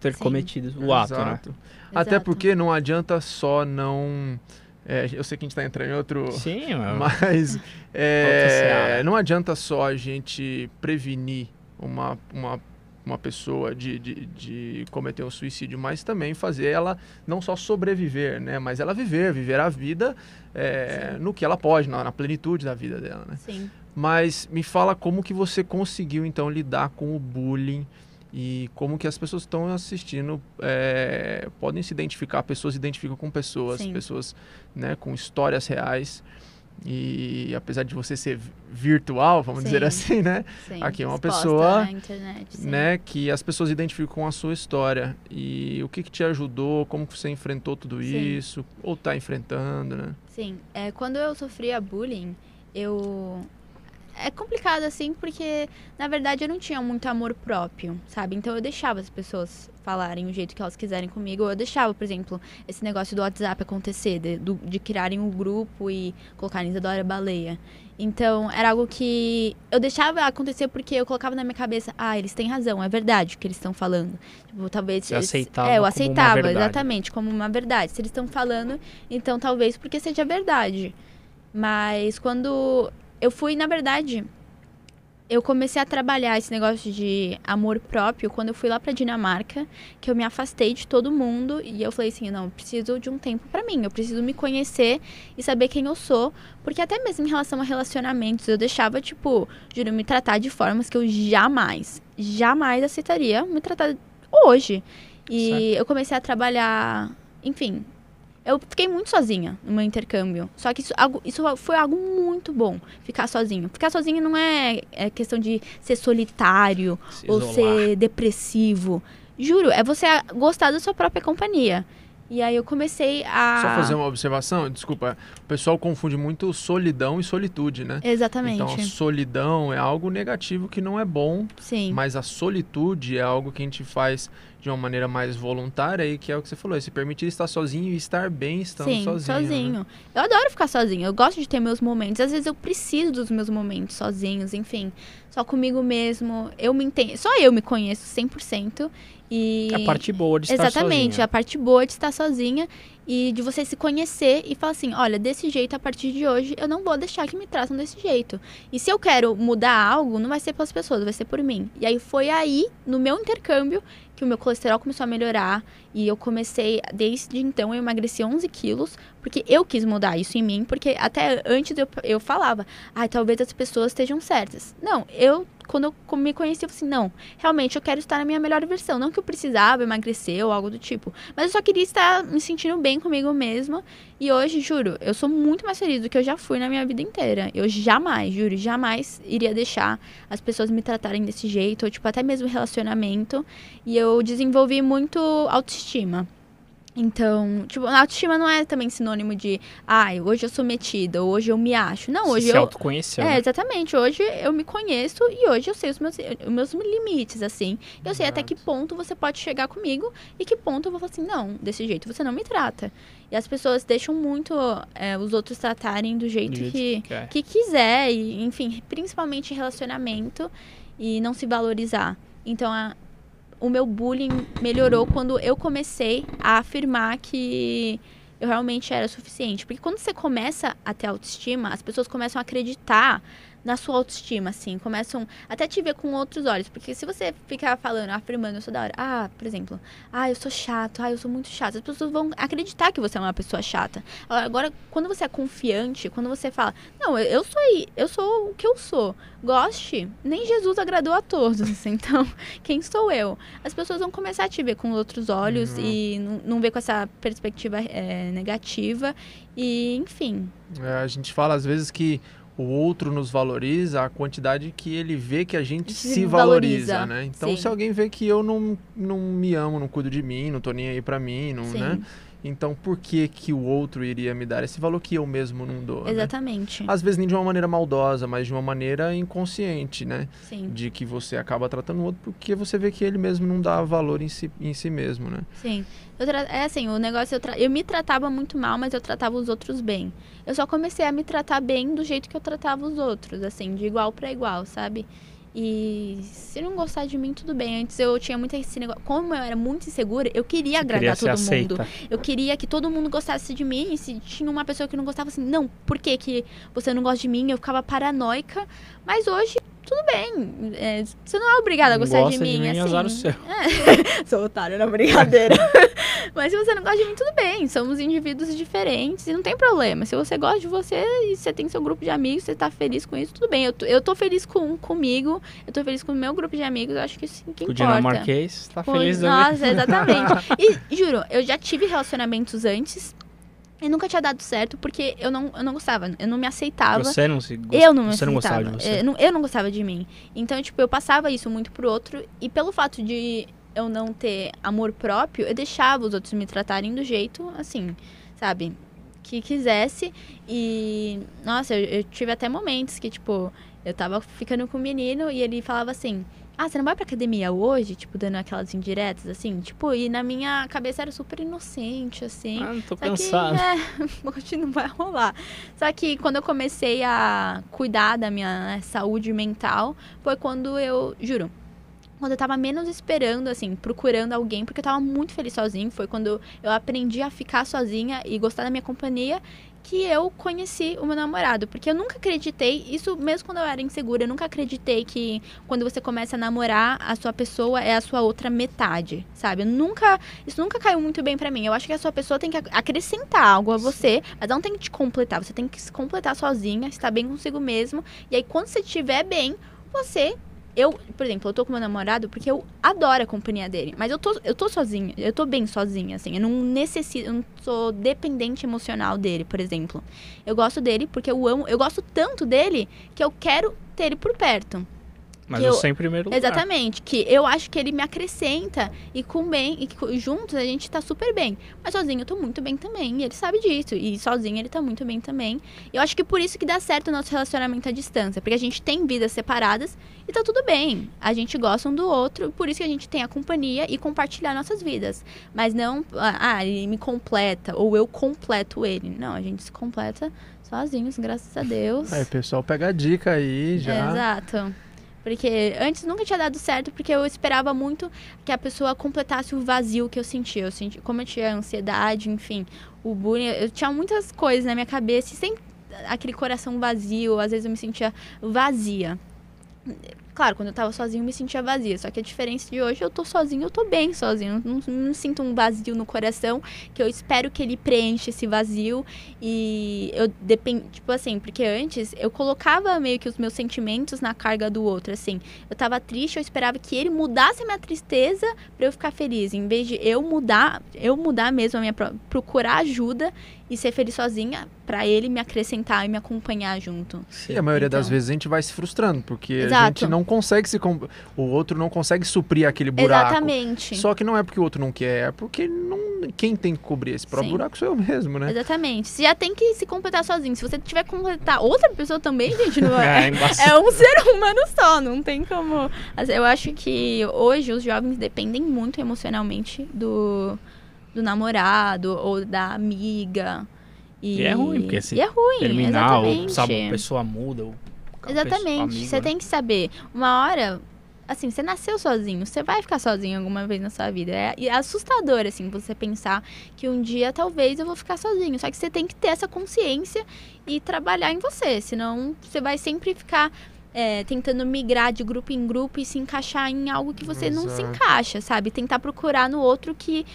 ter Sim. cometido o ato, né? Exato. Até Exato. porque não adianta só não... é, eu sei que a gente está entrando em outro... Sim, mas... Mas é, não adianta só a gente prevenir uma, uma, uma pessoa de, de, de cometer um suicídio, mas também fazer ela não só sobreviver, né? Mas ela viver, viver a vida é, no que ela pode, na, na plenitude da vida dela, né? Sim. Mas me fala como que você conseguiu, então, lidar com o bullying e como que as pessoas que estão assistindo é, podem se identificar, pessoas se identificam com pessoas, Sim. pessoas né, com histórias reais. E apesar de você ser virtual, vamos dizer Sim. assim, né? Sim. Aqui é uma pessoa, internet, né? Que as pessoas identificam com a sua história. E o que, que te ajudou, como você enfrentou tudo Sim. isso, ou está enfrentando, né? Sim, é, quando eu sofria bullying, eu. É complicado assim, porque na verdade eu não tinha muito amor próprio, sabe? Então eu deixava as pessoas falarem o jeito que elas quiserem comigo. Eu deixava, por exemplo, esse negócio do WhatsApp acontecer, de, do- de criarem um grupo e colocarem Isadora Baleia. Então era algo que eu deixava acontecer porque eu colocava na minha cabeça, ah, eles têm razão, é verdade o que eles estão falando. Tipo, talvez. Você eles- aceitava É, eu aceitava, exatamente, como uma verdade. Se eles estão falando, então talvez porque seja verdade. Mas quando eu fui, na verdade, eu comecei a trabalhar esse negócio de amor próprio quando eu fui lá pra Dinamarca, que eu me afastei de todo mundo e eu falei assim, não, eu preciso de um tempo pra mim, eu preciso me conhecer e saber quem eu sou, porque até mesmo em relação a relacionamentos, eu deixava tipo, juro, me tratar de formas que eu jamais, jamais aceitaria me tratar hoje. E Certo. eu comecei a trabalhar, enfim, eu fiquei muito sozinha no meu intercâmbio. Só que isso, isso foi algo muito bom, ficar sozinho. Ficar sozinho não é, é questão de ser solitário Se ou ser depressivo. Juro, é você gostar da sua própria companhia. E aí eu comecei a. Só fazer uma observação, desculpa. O pessoal confunde muito solidão e solitude, né? Exatamente. Então, a solidão é algo negativo que não é bom, Sim. mas a solitude é algo que a gente faz de uma maneira mais voluntária e que é o que você falou, é se permitir estar sozinho e estar bem estando Sim, sozinho. sozinho. né? Eu adoro ficar sozinho. Eu gosto de ter meus momentos. Às vezes eu preciso dos meus momentos sozinhos, enfim. Só comigo mesmo. Eu me entendo. Só eu me conheço 100%. E... É a parte boa de estar Exatamente, sozinha. a parte boa de estar sozinha e de você se conhecer e falar assim, olha, desse jeito, a partir de hoje, eu não vou deixar que me tratam desse jeito. E se eu quero mudar algo, não vai ser pelas pessoas, vai ser por mim. E aí foi aí, no meu intercâmbio, que o meu colesterol começou a melhorar e eu comecei, desde então, eu emagreci 11 quilos, porque eu quis mudar isso em mim, porque até antes eu, eu falava, ai, talvez as pessoas estejam certas. Não, eu, quando eu me conheci, eu falei assim, não, realmente eu quero estar na minha melhor versão. Não que eu precisava emagrecer ou algo do tipo, mas eu só queria estar me sentindo bem comigo mesma. E hoje, juro, eu sou muito mais feliz do que eu já fui na minha vida inteira. Eu jamais, juro, jamais iria deixar as pessoas me tratarem desse jeito, ou tipo, até mesmo relacionamento. E eu desenvolvi muito autoestima. Então, tipo, a autoestima não é também sinônimo de, ai, hoje eu sou metida, hoje eu me acho. Não, hoje Se eu. autoconheceu. É, né? exatamente. Hoje eu me conheço e hoje eu sei os meus, os meus limites, assim. Eu sei até que ponto você pode chegar comigo e que ponto eu vou falar assim, não, desse jeito você não me trata. E as pessoas deixam muito é, os outros tratarem do jeito, Do jeito que, que que quiser, e, enfim, principalmente relacionamento e não se valorizar. Então, a- o meu bullying melhorou quando eu comecei a afirmar que eu realmente era suficiente. Porque quando você começa a ter autoestima, as pessoas começam a acreditar na sua autoestima, assim, começam até te ver com outros olhos. Porque se você ficar falando, afirmando, eu sou da hora, ah, por exemplo, ah, eu sou chato, ah, eu sou muito chato, as pessoas vão acreditar que você é uma pessoa chata. Agora, quando você é confiante, quando você fala, não, eu, sou eu sou o que eu sou. Goste, nem Jesus agradou a todos, então, quem sou eu? As pessoas vão começar a te ver com outros olhos Uhum. e não, não ver com essa perspectiva é, negativa. E, enfim, É, a gente fala às vezes que o outro nos valoriza a quantidade que ele vê que a gente Se se valoriza, valoriza, né? Então, sim. se alguém vê que eu não, não me amo, não cuido de mim, não tô nem aí pra mim, não, sim, né? Então, por que que o outro iria me dar esse valor que eu mesmo não dou, né? exatamente. Às vezes nem de uma maneira maldosa, mas de uma maneira inconsciente, né? Sim, De que você acaba tratando o outro porque você vê que ele mesmo não dá valor em si, em si mesmo, né? sim. Tra- É assim, o negócio, eu, tra- eu me tratava muito mal, mas eu tratava os outros bem. Eu só comecei a me tratar bem do jeito que eu tratava os outros, assim, de igual pra igual, sabe? E se não gostar de mim, tudo bem. Antes eu tinha muito esse negócio. Como eu era muito insegura, eu queria agradar Queria todo mundo. aceita. Eu queria que todo mundo gostasse de mim. E se tinha uma pessoa que não gostava, assim, não, por que, que você não gosta de mim? Eu ficava paranoica. Mas hoje, tudo bem. É, você não é obrigada a gostar de gosta mim. assim. o seu. Sou otário na brincadeira. Mas se você não gosta de mim, tudo bem. Somos indivíduos diferentes e não tem problema. Se você gosta de você e você tem seu grupo de amigos, você tá feliz com isso, tudo bem. Eu tô, eu tô feliz com, comigo, eu tô feliz com o meu grupo de amigos, eu acho que isso que O importa. dinamarquês tá Pois, feliz. Nossa, exatamente. E juro, eu já tive relacionamentos antes e nunca tinha dado certo porque eu não, eu não gostava, eu não me aceitava. Você não se gost... Eu não me Você não gostava aceitava. de você. Eu não, eu não gostava de mim. Então, tipo, eu passava isso muito pro outro. E pelo fato de eu não ter amor próprio, eu deixava os outros me tratarem do jeito, assim, sabe? Que quisesse. E, nossa, eu, eu tive até momentos que, tipo, eu tava ficando com um menino e ele falava assim. Ah, você não vai pra academia hoje? Tipo, dando aquelas indiretas, assim? Tipo, e na minha cabeça era super inocente, assim. Ah, tô Só cansado. que, é, hoje não vai rolar. Só que quando eu comecei a cuidar da minha né, saúde mental, foi quando eu, juro, quando eu tava menos esperando, assim, procurando alguém, porque eu tava muito feliz sozinho. Foi quando eu aprendi a ficar sozinha e gostar da minha companhia que eu conheci o meu namorado. Porque eu nunca acreditei, isso mesmo quando eu era insegura, eu nunca acreditei que quando você começa a namorar, a sua pessoa é a sua outra metade, sabe? Eu nunca, isso nunca caiu muito bem pra mim. Eu acho que a sua pessoa tem que ac- acrescentar algo a você, mas não tem que te completar. Você tem que se completar sozinha, estar bem consigo mesmo. E aí, quando você estiver bem, você. Eu, por exemplo, eu tô com meu namorado porque eu adoro a companhia dele. Mas eu tô, eu tô sozinha, eu tô bem sozinha, assim. Eu não necessito, eu não sou dependente emocional dele, por exemplo. Eu gosto dele porque eu amo, eu gosto tanto dele que eu quero ter ele por perto. Mas eu eu- sei em primeiro lugar. Exatamente, que eu acho que ele me acrescenta e com bem, e que juntos a gente tá super bem. Mas sozinho eu tô muito bem também, e ele sabe disso. E sozinho ele tá muito bem também. E eu acho que por isso que dá certo o nosso relacionamento à distância, porque a gente tem vidas separadas e tá tudo bem. A gente gosta um do outro, por isso que a gente tem a companhia e compartilhar nossas vidas. Mas não, ah, ele me completa, ou eu completo ele. Não, a gente se completa sozinhos, graças a Deus. Aí, pessoal, pega a dica aí já. Exato. Porque antes nunca tinha dado certo, porque eu esperava muito que a pessoa completasse o vazio que eu sentia. Eu senti, como eu tinha ansiedade, enfim, o bullying, eu tinha muitas coisas na minha cabeça e sempre aquele coração vazio, às vezes eu me sentia vazia. Claro, quando eu tava sozinho eu me sentia vazia, só que a diferença de hoje eu tô sozinho, eu tô bem sozinho, não, não, sinto um vazio no coração, que eu espero que ele preencha esse vazio. E eu dependo, tipo assim, porque antes eu colocava meio que os meus sentimentos na carga do outro, assim. Eu tava triste, eu esperava que ele mudasse a minha tristeza pra eu ficar feliz, em vez de eu mudar, eu mudar mesmo a minha procurar ajuda e ser feliz sozinha pra ele me acrescentar e me acompanhar junto. E a maioria das Então. vezes a gente vai se frustrando, porque a Exato. gente não consegue se. com- O outro não consegue suprir aquele buraco. Exatamente. Só que não é porque o outro não quer, é porque não, quem tem que cobrir esse próprio Sim. buraco sou eu mesmo, né? Exatamente. Você já tem que se completar sozinho. Se você tiver que completar outra pessoa também, gente, não é. É, embaçado. É um ser humano só, não tem como. Assim, Eu acho que hoje os jovens dependem muito emocionalmente do, do namorado ou da amiga. E, E é ruim, porque assim, E é ruim, Terminar, ou sabe, a pessoa muda. Ou pessoa- Exatamente. amigo, você né? tem que saber. Uma hora, assim, você nasceu sozinho. Você vai ficar sozinho alguma vez na sua vida. É, é assustador, assim, você pensar que um dia talvez eu vou ficar sozinho. Só que você tem que ter essa consciência e trabalhar em você. Senão você vai sempre ficar. É, tentando migrar de grupo em grupo e se encaixar em algo que você não se Exato. encaixa, sabe? Tentar procurar no outro que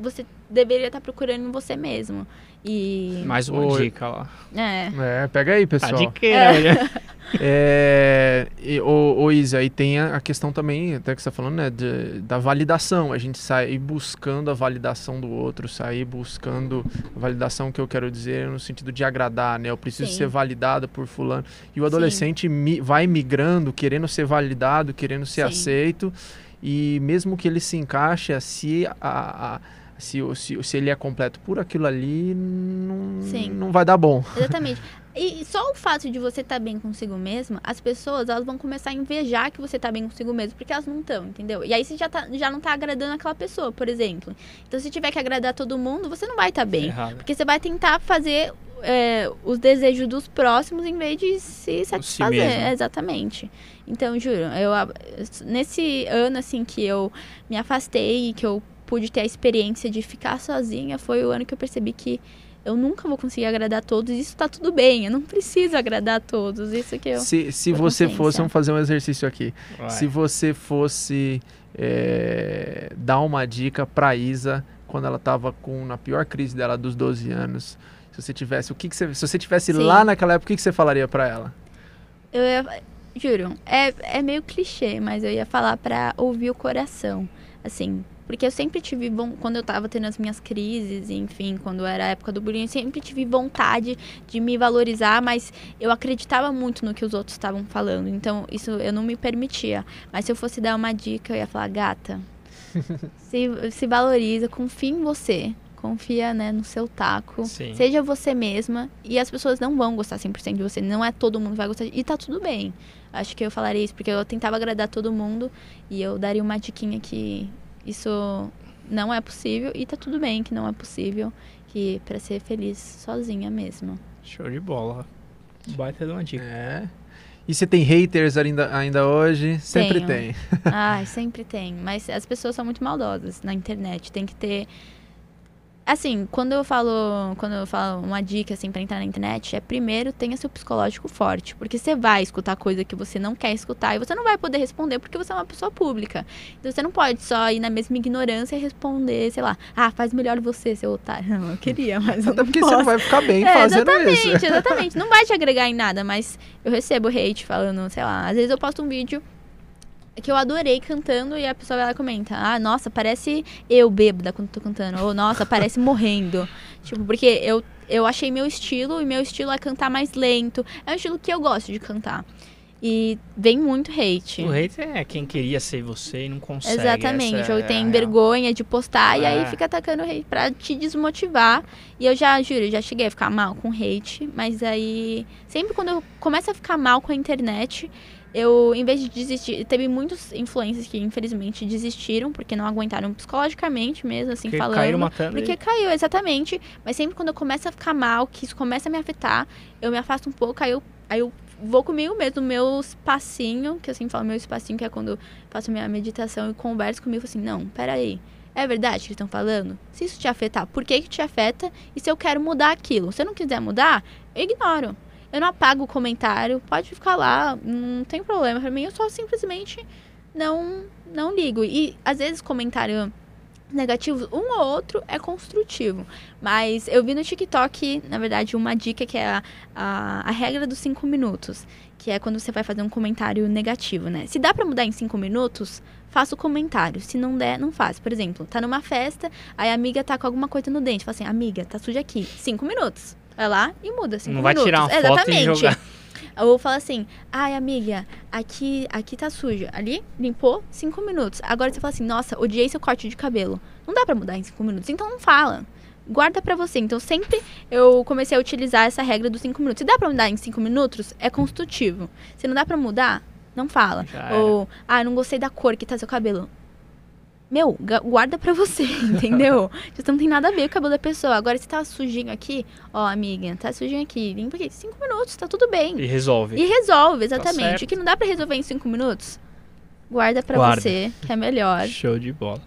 você deveria estar procurando em você mesmo. E. Mais uma Oi. dica lá. É. É, pega aí, Tá pessoal. diqueira, olha. É, e, ô, ô Isa, aí tem a, a questão também, até que você tá falando, né, de- da validação. A gente sair buscando a validação do outro, sair buscando a validação que eu quero dizer no sentido de agradar, né? Eu preciso Sim. ser validada por fulano. E o adolescente mi- vai migrando, querendo ser validado, querendo ser Sim. aceito. E mesmo que ele se encaixe, se a- a- se, o- se, se ele é completo por aquilo ali, não, Sim. não vai dar bom. Exatamente. E só o fato de você estar bem consigo mesmo, as pessoas elas vão começar a invejar que você tá bem consigo mesmo, porque elas não estão, entendeu? E aí você já, tá, já não tá agradando aquela pessoa, por exemplo. Então, se tiver que agradar todo mundo, você não vai estar bem. Errado. Porque você vai tentar fazer é, os desejos dos próximos em vez de se satisfazer. É, exatamente. Então, juro, eu, nesse ano, assim, que eu me afastei e que eu pude ter a experiência de ficar sozinha, foi o ano que eu percebi que eu nunca vou conseguir agradar a todos. e Isso tá tudo bem, eu não preciso agradar a todos. Isso que eu. Se, se você consciência. fosse, vamos fazer um exercício aqui. Vai. Se você fosse é, dar uma dica pra Isa quando ela tava com na pior crise dela dos 12 anos, se você tivesse, o que, que você, se você tivesse Sim. lá naquela época, o que, que você falaria pra ela? Eu ia, juro, é, é meio clichê, mas eu ia falar pra ouvir o coração. Assim, porque eu sempre tive, quando eu tava tendo as minhas crises, enfim, quando era a época do bullying, eu sempre tive vontade de me valorizar, mas eu acreditava muito no que os outros estavam falando. Então, isso eu não me permitia. Mas se eu fosse dar uma dica, eu ia falar, gata, se, se valoriza, confia em você. Confia, né, no seu taco. Sim. Seja você mesma. E as pessoas não vão gostar 100% de você. Não é todo mundo que vai gostar. E tá tudo bem. Acho que eu falaria isso, porque eu tentava agradar todo mundo. E eu daria uma diquinha que isso não é possível. E tá tudo bem que não é possível. Que pra ser feliz sozinha mesmo. Show de bola. Baita de uma dica. É. E você tem haters ainda, ainda hoje? Sempre Tenho. tem. Ai, sempre tem. Mas as pessoas são muito maldosas na internet. Tem que ter. Assim, quando eu falo, quando eu falo uma dica assim para entrar na internet, é primeiro tenha seu psicológico forte, porque você vai escutar coisa que você não quer escutar e você não vai poder responder porque você é uma pessoa pública. Então você não pode só ir na mesma ignorância e responder, sei lá, ah, faz melhor você, seu otário. Não, eu queria, mas eu Até não porque posso. você não vai ficar bem É, fazendo exatamente, isso. exatamente. Não vai te agregar em nada, mas eu recebo hate falando, sei lá, às vezes eu posto um vídeo que eu adorei cantando e a pessoa vai lá e comenta: Ah, nossa, parece eu bêbada quando tô cantando. Ou nossa, parece morrendo. Tipo, porque eu, eu achei meu estilo e meu estilo é cantar mais lento. É um estilo que eu gosto de cantar. E vem muito hate. O hater é quem queria ser você e não consegue. Exatamente, essa ou é tem real. vergonha de postar e É. aí fica atacando hate pra te desmotivar. E eu já, juro, já cheguei a ficar mal com hate, mas aí sempre quando eu começo a ficar mal com a internet, eu, em vez de desistir, teve muitos influencers que infelizmente desistiram porque não aguentaram psicologicamente mesmo, assim, Porque falando. caíram matando. Porque caiu, exatamente. Mas sempre quando eu começo a ficar mal, que isso começa a me afetar, eu me afasto um pouco, aí eu, aí eu vou comigo mesmo, meu espacinho, que eu sempre falo meu espacinho, que é quando eu faço minha meditação e converso comigo assim, não, peraí. É verdade que estão falando? Se isso te afetar, por que, que te afeta? E se eu quero mudar aquilo? Se eu não quiser mudar, eu ignoro. Eu não apago o comentário, pode ficar lá, não tem problema pra mim. Eu só simplesmente não, não ligo. E às vezes comentário negativos, um ou outro é construtivo. Mas eu vi no TikTok, na verdade, uma dica que é a, a, a regra dos cinco minutos. Que é quando você vai fazer um comentário negativo, né? Se dá pra mudar em cinco minutos, faça o comentário. Se não der, não faz. Por exemplo, tá numa festa, aí a amiga tá com alguma coisa no dente. Fala assim, amiga, tá suja aqui. Cinco minutos. Vai lá e muda cinco Não vai minutos. tirar uma foto e Exatamente. jogar. Ou fala assim, ai, amiga, aqui, aqui tá sujo. Ali, limpou, cinco minutos. Agora você fala assim, nossa, odiei seu corte de cabelo. Não dá pra mudar em cinco minutos, então não fala. Guarda pra você. Então sempre eu comecei a utilizar essa regra dos cinco minutos. Se dá pra mudar em cinco minutos, é construtivo. Se não dá pra mudar, não fala. Já. Ou, ah, não gostei da cor que tá seu cabelo. Meu, guarda pra você, entendeu? Isso não tem nada a ver com o cabelo da pessoa. Agora, se tá sujinho aqui, ó, amiga, tá sujinho aqui, limpa aqui. Cinco minutos, tá tudo bem. E resolve. E resolve, exatamente. certo. o que não dá pra resolver em cinco minutos, guarda pra Guarda. você, que é melhor. Show de bola.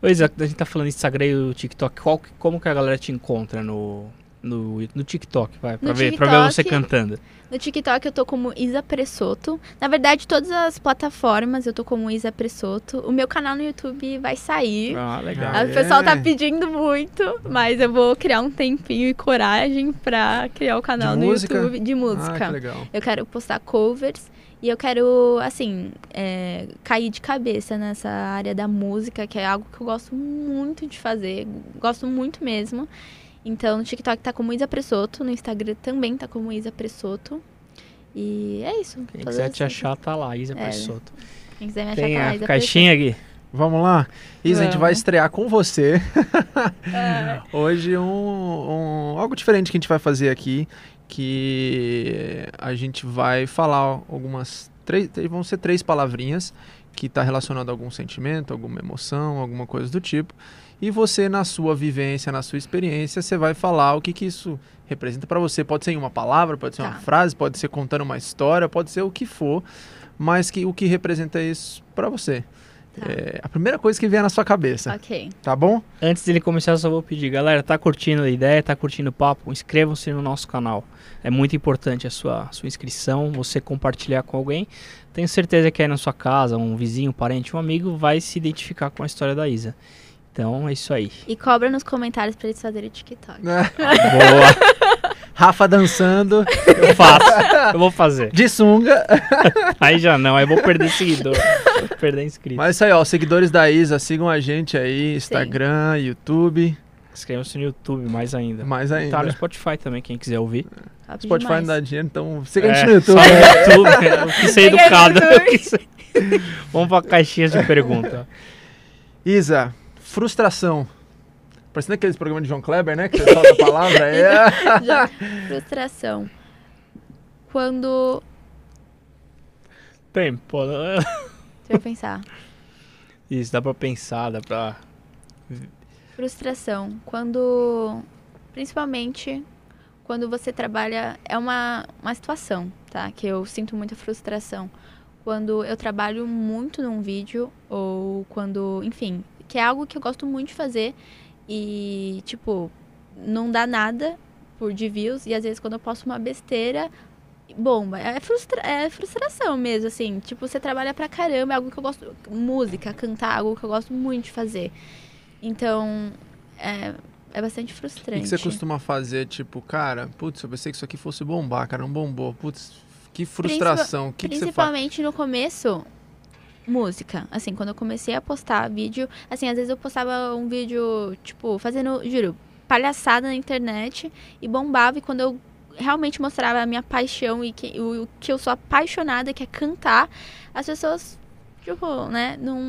Ô, Isa, a gente tá falando de Instagram e o TikTok. Qual, como que a galera te encontra no, no, no TikTok? Vai, pra, No ver, pra ver você TikTok. cantando. No TikTok eu tô como Isa Pressoto. Na verdade, todas as plataformas eu tô como Isa Pressoto. O meu canal no YouTube vai sair. Ah, legal. Ah, O pessoal tá é? pedindo muito, mas eu vou criar um tempinho e coragem pra criar o canal De no música? YouTube de Ah, música. que legal. eu quero postar covers e eu quero, assim, é, cair de cabeça nessa área da música, que é algo que eu gosto muito de fazer. Gosto muito mesmo. Então, no TikTok tá como Isa Pressoto, no Instagram também tá como Isa Pressoto. E é isso. Quem quiser te achar, tá lá. Isa É. Pressoto. Quem quiser me achar Tem tá lá, a Isa caixinha aqui. Vamos lá? Isa, a gente Vamos. vai estrear com você. É. Hoje um, um- algo diferente que a gente vai fazer aqui, que a gente vai falar algumas três, vão ser três palavrinhas que está relacionado a algum sentimento, alguma emoção, alguma coisa do tipo. E você na sua vivência, na sua experiência, você vai falar o que que isso representa para você. Pode ser em uma palavra, pode ser uma Tá. frase, pode ser contando uma história, pode ser o que for, mas que o que representa isso para você. Tá. É a primeira coisa que vier na sua cabeça, Ok. tá bom? Antes dele começar, eu só vou pedir, galera, tá curtindo a ideia, tá curtindo o papo? Inscrevam-se no nosso canal. É muito importante a sua, sua inscrição, você compartilhar com alguém. Tenho certeza que aí na sua casa, um vizinho, um parente, um amigo vai se identificar com a história da Isa. Então é isso aí. E cobra nos comentários pra eles fazerem o TikTok. Boa, Rafa dançando eu faço. Eu vou fazer. de sunga. Aí já não, aí eu vou perder seguidor. Vou perder inscrito. Mas isso aí, ó, seguidores da Isa, sigam a gente aí, Instagram, YouTube, Inscrevam-se no YouTube mais ainda. mais ainda. Tá no Spotify também, quem quiser ouvir. Top Spotify demais. não dá dinheiro, então siga a gente É, no YouTube. Só no YouTube, eu quis ser educado. Vamos pra caixinhas de pergunta. Isa, frustração. Parecendo aqueles programas de João Kleber, né? Que você solta a palavra. É. Já. Frustração. Quando. Bem, pô, Deixa eu pensar. isso dá pra pensar, dá pra. Frustração. Quando. Principalmente quando você trabalha. É uma, uma situação, tá? Que eu sinto muita frustração. Quando eu trabalho muito num vídeo, ou quando. Enfim, que é algo que eu gosto muito de fazer. E, tipo, não dá nada por de views. E às vezes quando eu posto uma besteira. Bomba, é, frustra é frustração mesmo, assim. Tipo, você trabalha pra caramba, é algo que eu gosto. Música, cantar, algo que eu gosto muito de fazer. Então, é, é bastante O frustrante. que você costuma fazer, tipo, cara, putz, eu pensei que isso aqui fosse bombar, cara, não bombou. Putz, que frustração. O que, que? Principalmente no começo, música. Assim, quando eu comecei a postar vídeo, assim, às vezes eu postava um vídeo, tipo, fazendo, juro, palhaçada na internet e bombava. E quando eu realmente mostrava a minha paixão e que, o, o que eu sou apaixonada, que é cantar, as pessoas, tipo, né, não.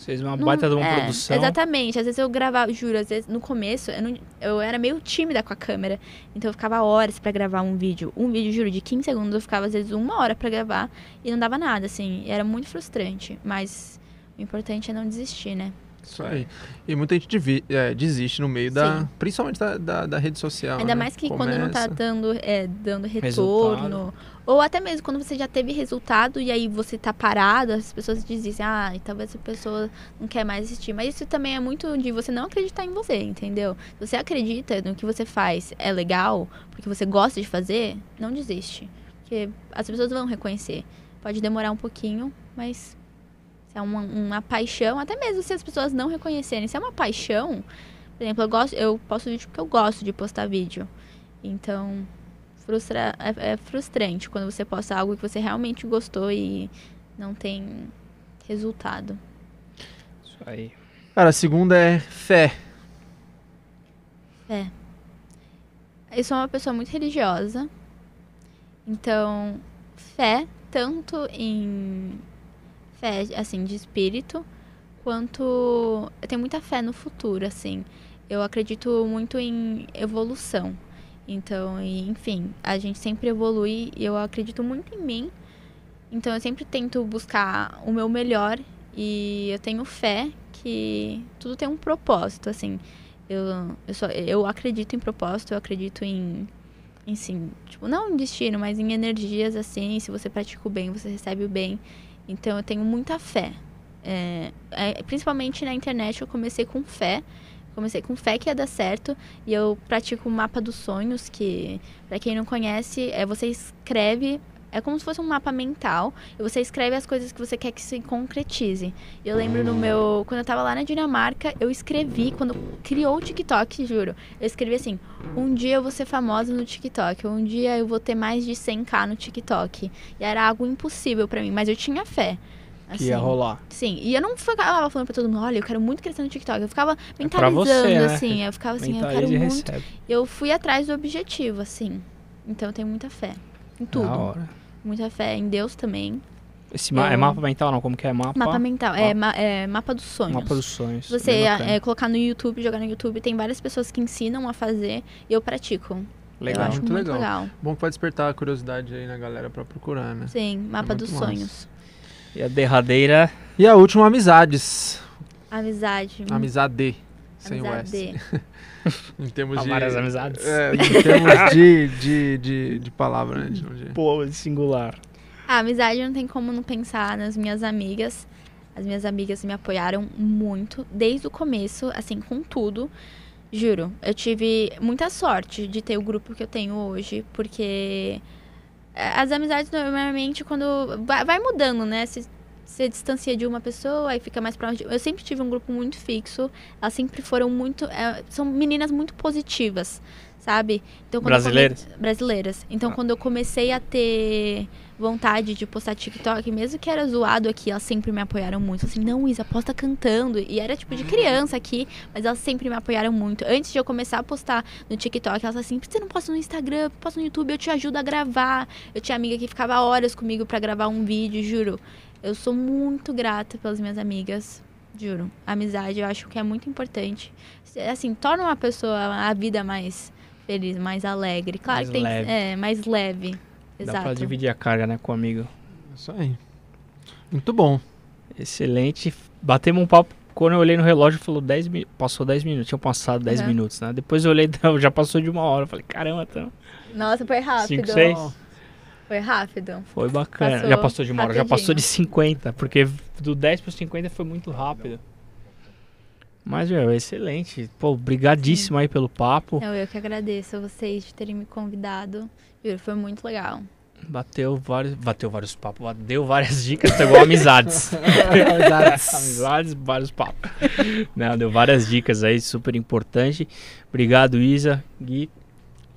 Fez uma não- baita de uma é, produção. Exatamente. Às vezes eu gravava, juro, às vezes no começo eu, não- eu era meio tímida com a câmera. Então eu ficava horas pra gravar um vídeo. Um vídeo, juro, de 15 segundos, eu ficava às vezes uma hora pra gravar e não dava nada, assim. Era muito frustrante. Mas o importante é não desistir, né? Isso aí. E muita gente é, desiste no meio da. Sim. Principalmente da, da, da rede social. Ainda né? mais que quando não tá Começa. dando, é, dando retorno. Ou até mesmo quando você já teve resultado e aí você tá parado, as pessoas dizem, ah, talvez a pessoa não quer mais assistir. Mas isso também é muito de você não acreditar em você, entendeu? Se você acredita no que você faz é legal, porque você gosta de fazer, não desiste. Porque as pessoas vão reconhecer. Pode demorar um pouquinho, mas se é uma, uma paixão, até mesmo se as pessoas não reconhecerem, se é uma paixão, por exemplo, eu gosto, eu posto vídeo porque eu gosto de postar vídeo. Então, frustra, é, é frustrante quando você posta algo que você realmente gostou e não tem resultado. Isso aí. Cara, a segunda é fé. Eu sou uma pessoa muito religiosa. Então, fé tanto em fé, assim, de espírito, quanto eu tenho muita fé no futuro, assim. Eu acredito muito em evolução. Então, enfim, a gente sempre evolui e eu acredito muito em mim. Então, eu sempre tento buscar o meu melhor e eu tenho fé que tudo tem um propósito, assim. Eu, eu, só, eu acredito em propósito, eu acredito em, em sim, tipo, não em destino, mas em energias, assim. Se você pratica o bem, você recebe o bem. Então, eu tenho muita fé. É, é, principalmente na internet, eu comecei com fé. Comecei com fé que ia dar certo e eu pratico o mapa dos sonhos, que para quem não conhece, é você escreve é como se fosse um mapa mental e você escreve as coisas que você quer que se concretize. Eu lembro no meu. Quando eu tava lá na Dinamarca, eu escrevi, quando criou o TikTok, juro. Eu escrevi assim: um dia eu vou ser famosa no TikTok, um dia eu vou ter mais de 100k no TikTok. E era algo impossível para mim, mas eu tinha fé. Assim, que ia rolar. Sim, e eu não ficava falando pra todo mundo, olha, eu quero muito crescer no TikTok. Eu ficava mentalizando, é você, né? assim. Eu ficava assim, Mentalize eu quero muito. Recebe. Eu fui atrás do objetivo, assim. Então eu tenho muita fé. Em tudo. Da hora. Muita fé em Deus também. Esse ma é mapa mental, não? Como que é mapa? Mapa mental, é, ma é mapa dos sonhos. Mapa dos sonhos. Você é, colocar no YouTube, jogar no YouTube, tem várias pessoas que ensinam a fazer e eu pratico. Legal, eu acho muito, muito legal. legal. Bom que pode despertar a curiosidade aí na galera pra procurar, né? Sim, mapa é dos sonhos. E a derradeira. E a última, amizades. Amizade. Amizade. Sem Amizade. o S. em termos de. Várias amizades. É, em termos de, de, de, de palavra, né? De, de... Pô, singular. A amizade não tem como não pensar nas minhas amigas. As minhas amigas me apoiaram muito, desde o começo, assim, com tudo. Juro, eu tive muita sorte de ter o grupo que eu tenho hoje, porque as amizades normalmente quando vai mudando, né? Se você distancia de uma pessoa e fica mais próximo. Eu sempre tive um grupo muito fixo. Elas sempre foram muito. É, são meninas muito positivas, sabe? Então, brasileiras? Come... Brasileiras. Então, ah. quando eu comecei a ter vontade de postar TikTok, mesmo que era zoado aqui, elas sempre me apoiaram muito. Assim, não, Isa, posta cantando. E era tipo de criança aqui, mas elas sempre me apoiaram muito. Antes de eu começar a postar no TikTok, elas assim, você não posta no Instagram, posta no YouTube, eu te ajudo a gravar. Eu tinha amiga que ficava horas comigo para gravar um vídeo, juro. Eu sou muito grata pelas minhas amigas, juro. A amizade eu acho que é muito importante. Assim, torna uma pessoa a vida mais feliz, mais alegre. Claro mais que tem leve. é mais leve. Exato. Dá pra dividir a carga, né, com o amigo. Isso aí. Muito bom. Excelente. Batemos um papo. Quando eu olhei no relógio, falou 10 minutos. Passou 10 minutos. Tinha passado 10 uhum. minutos, né? Depois eu olhei, já passou de uma hora. Eu falei, caramba, então. Nossa, foi rápido. 5, 6. Foi rápido. Foi bacana. Passou já passou de uma hora, já passou de 50. Porque do 10 para 50 foi muito rápido. Mas, meu, excelente. Pô, brigadíssimo Sim. aí pelo papo. Eu, eu que agradeço a vocês de terem me convidado. Juro, foi muito legal. Bateu vários, bateu vários papos, deu várias dicas, pegou amizades. amizades. amizades, vários papos. Não, deu várias dicas aí, super importante. Obrigado, Isa, Gui.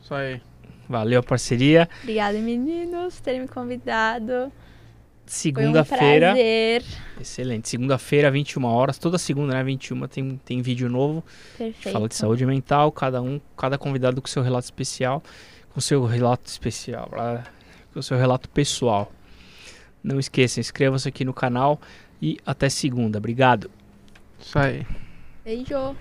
Isso aí. Valeu a parceria. Obrigada, meninos, por terem me convidado. Segunda-feira. Um excelente. Segunda-feira, 21 horas. Toda segunda, né? 21 tem, tem vídeo novo. Perfeito. Fala de saúde mental, cada um, cada convidado com seu relato especial com seu relato especial, com seu relato pessoal. Não esqueça, inscreva-se aqui no canal e até segunda. Obrigado. Isso aí. Beijo.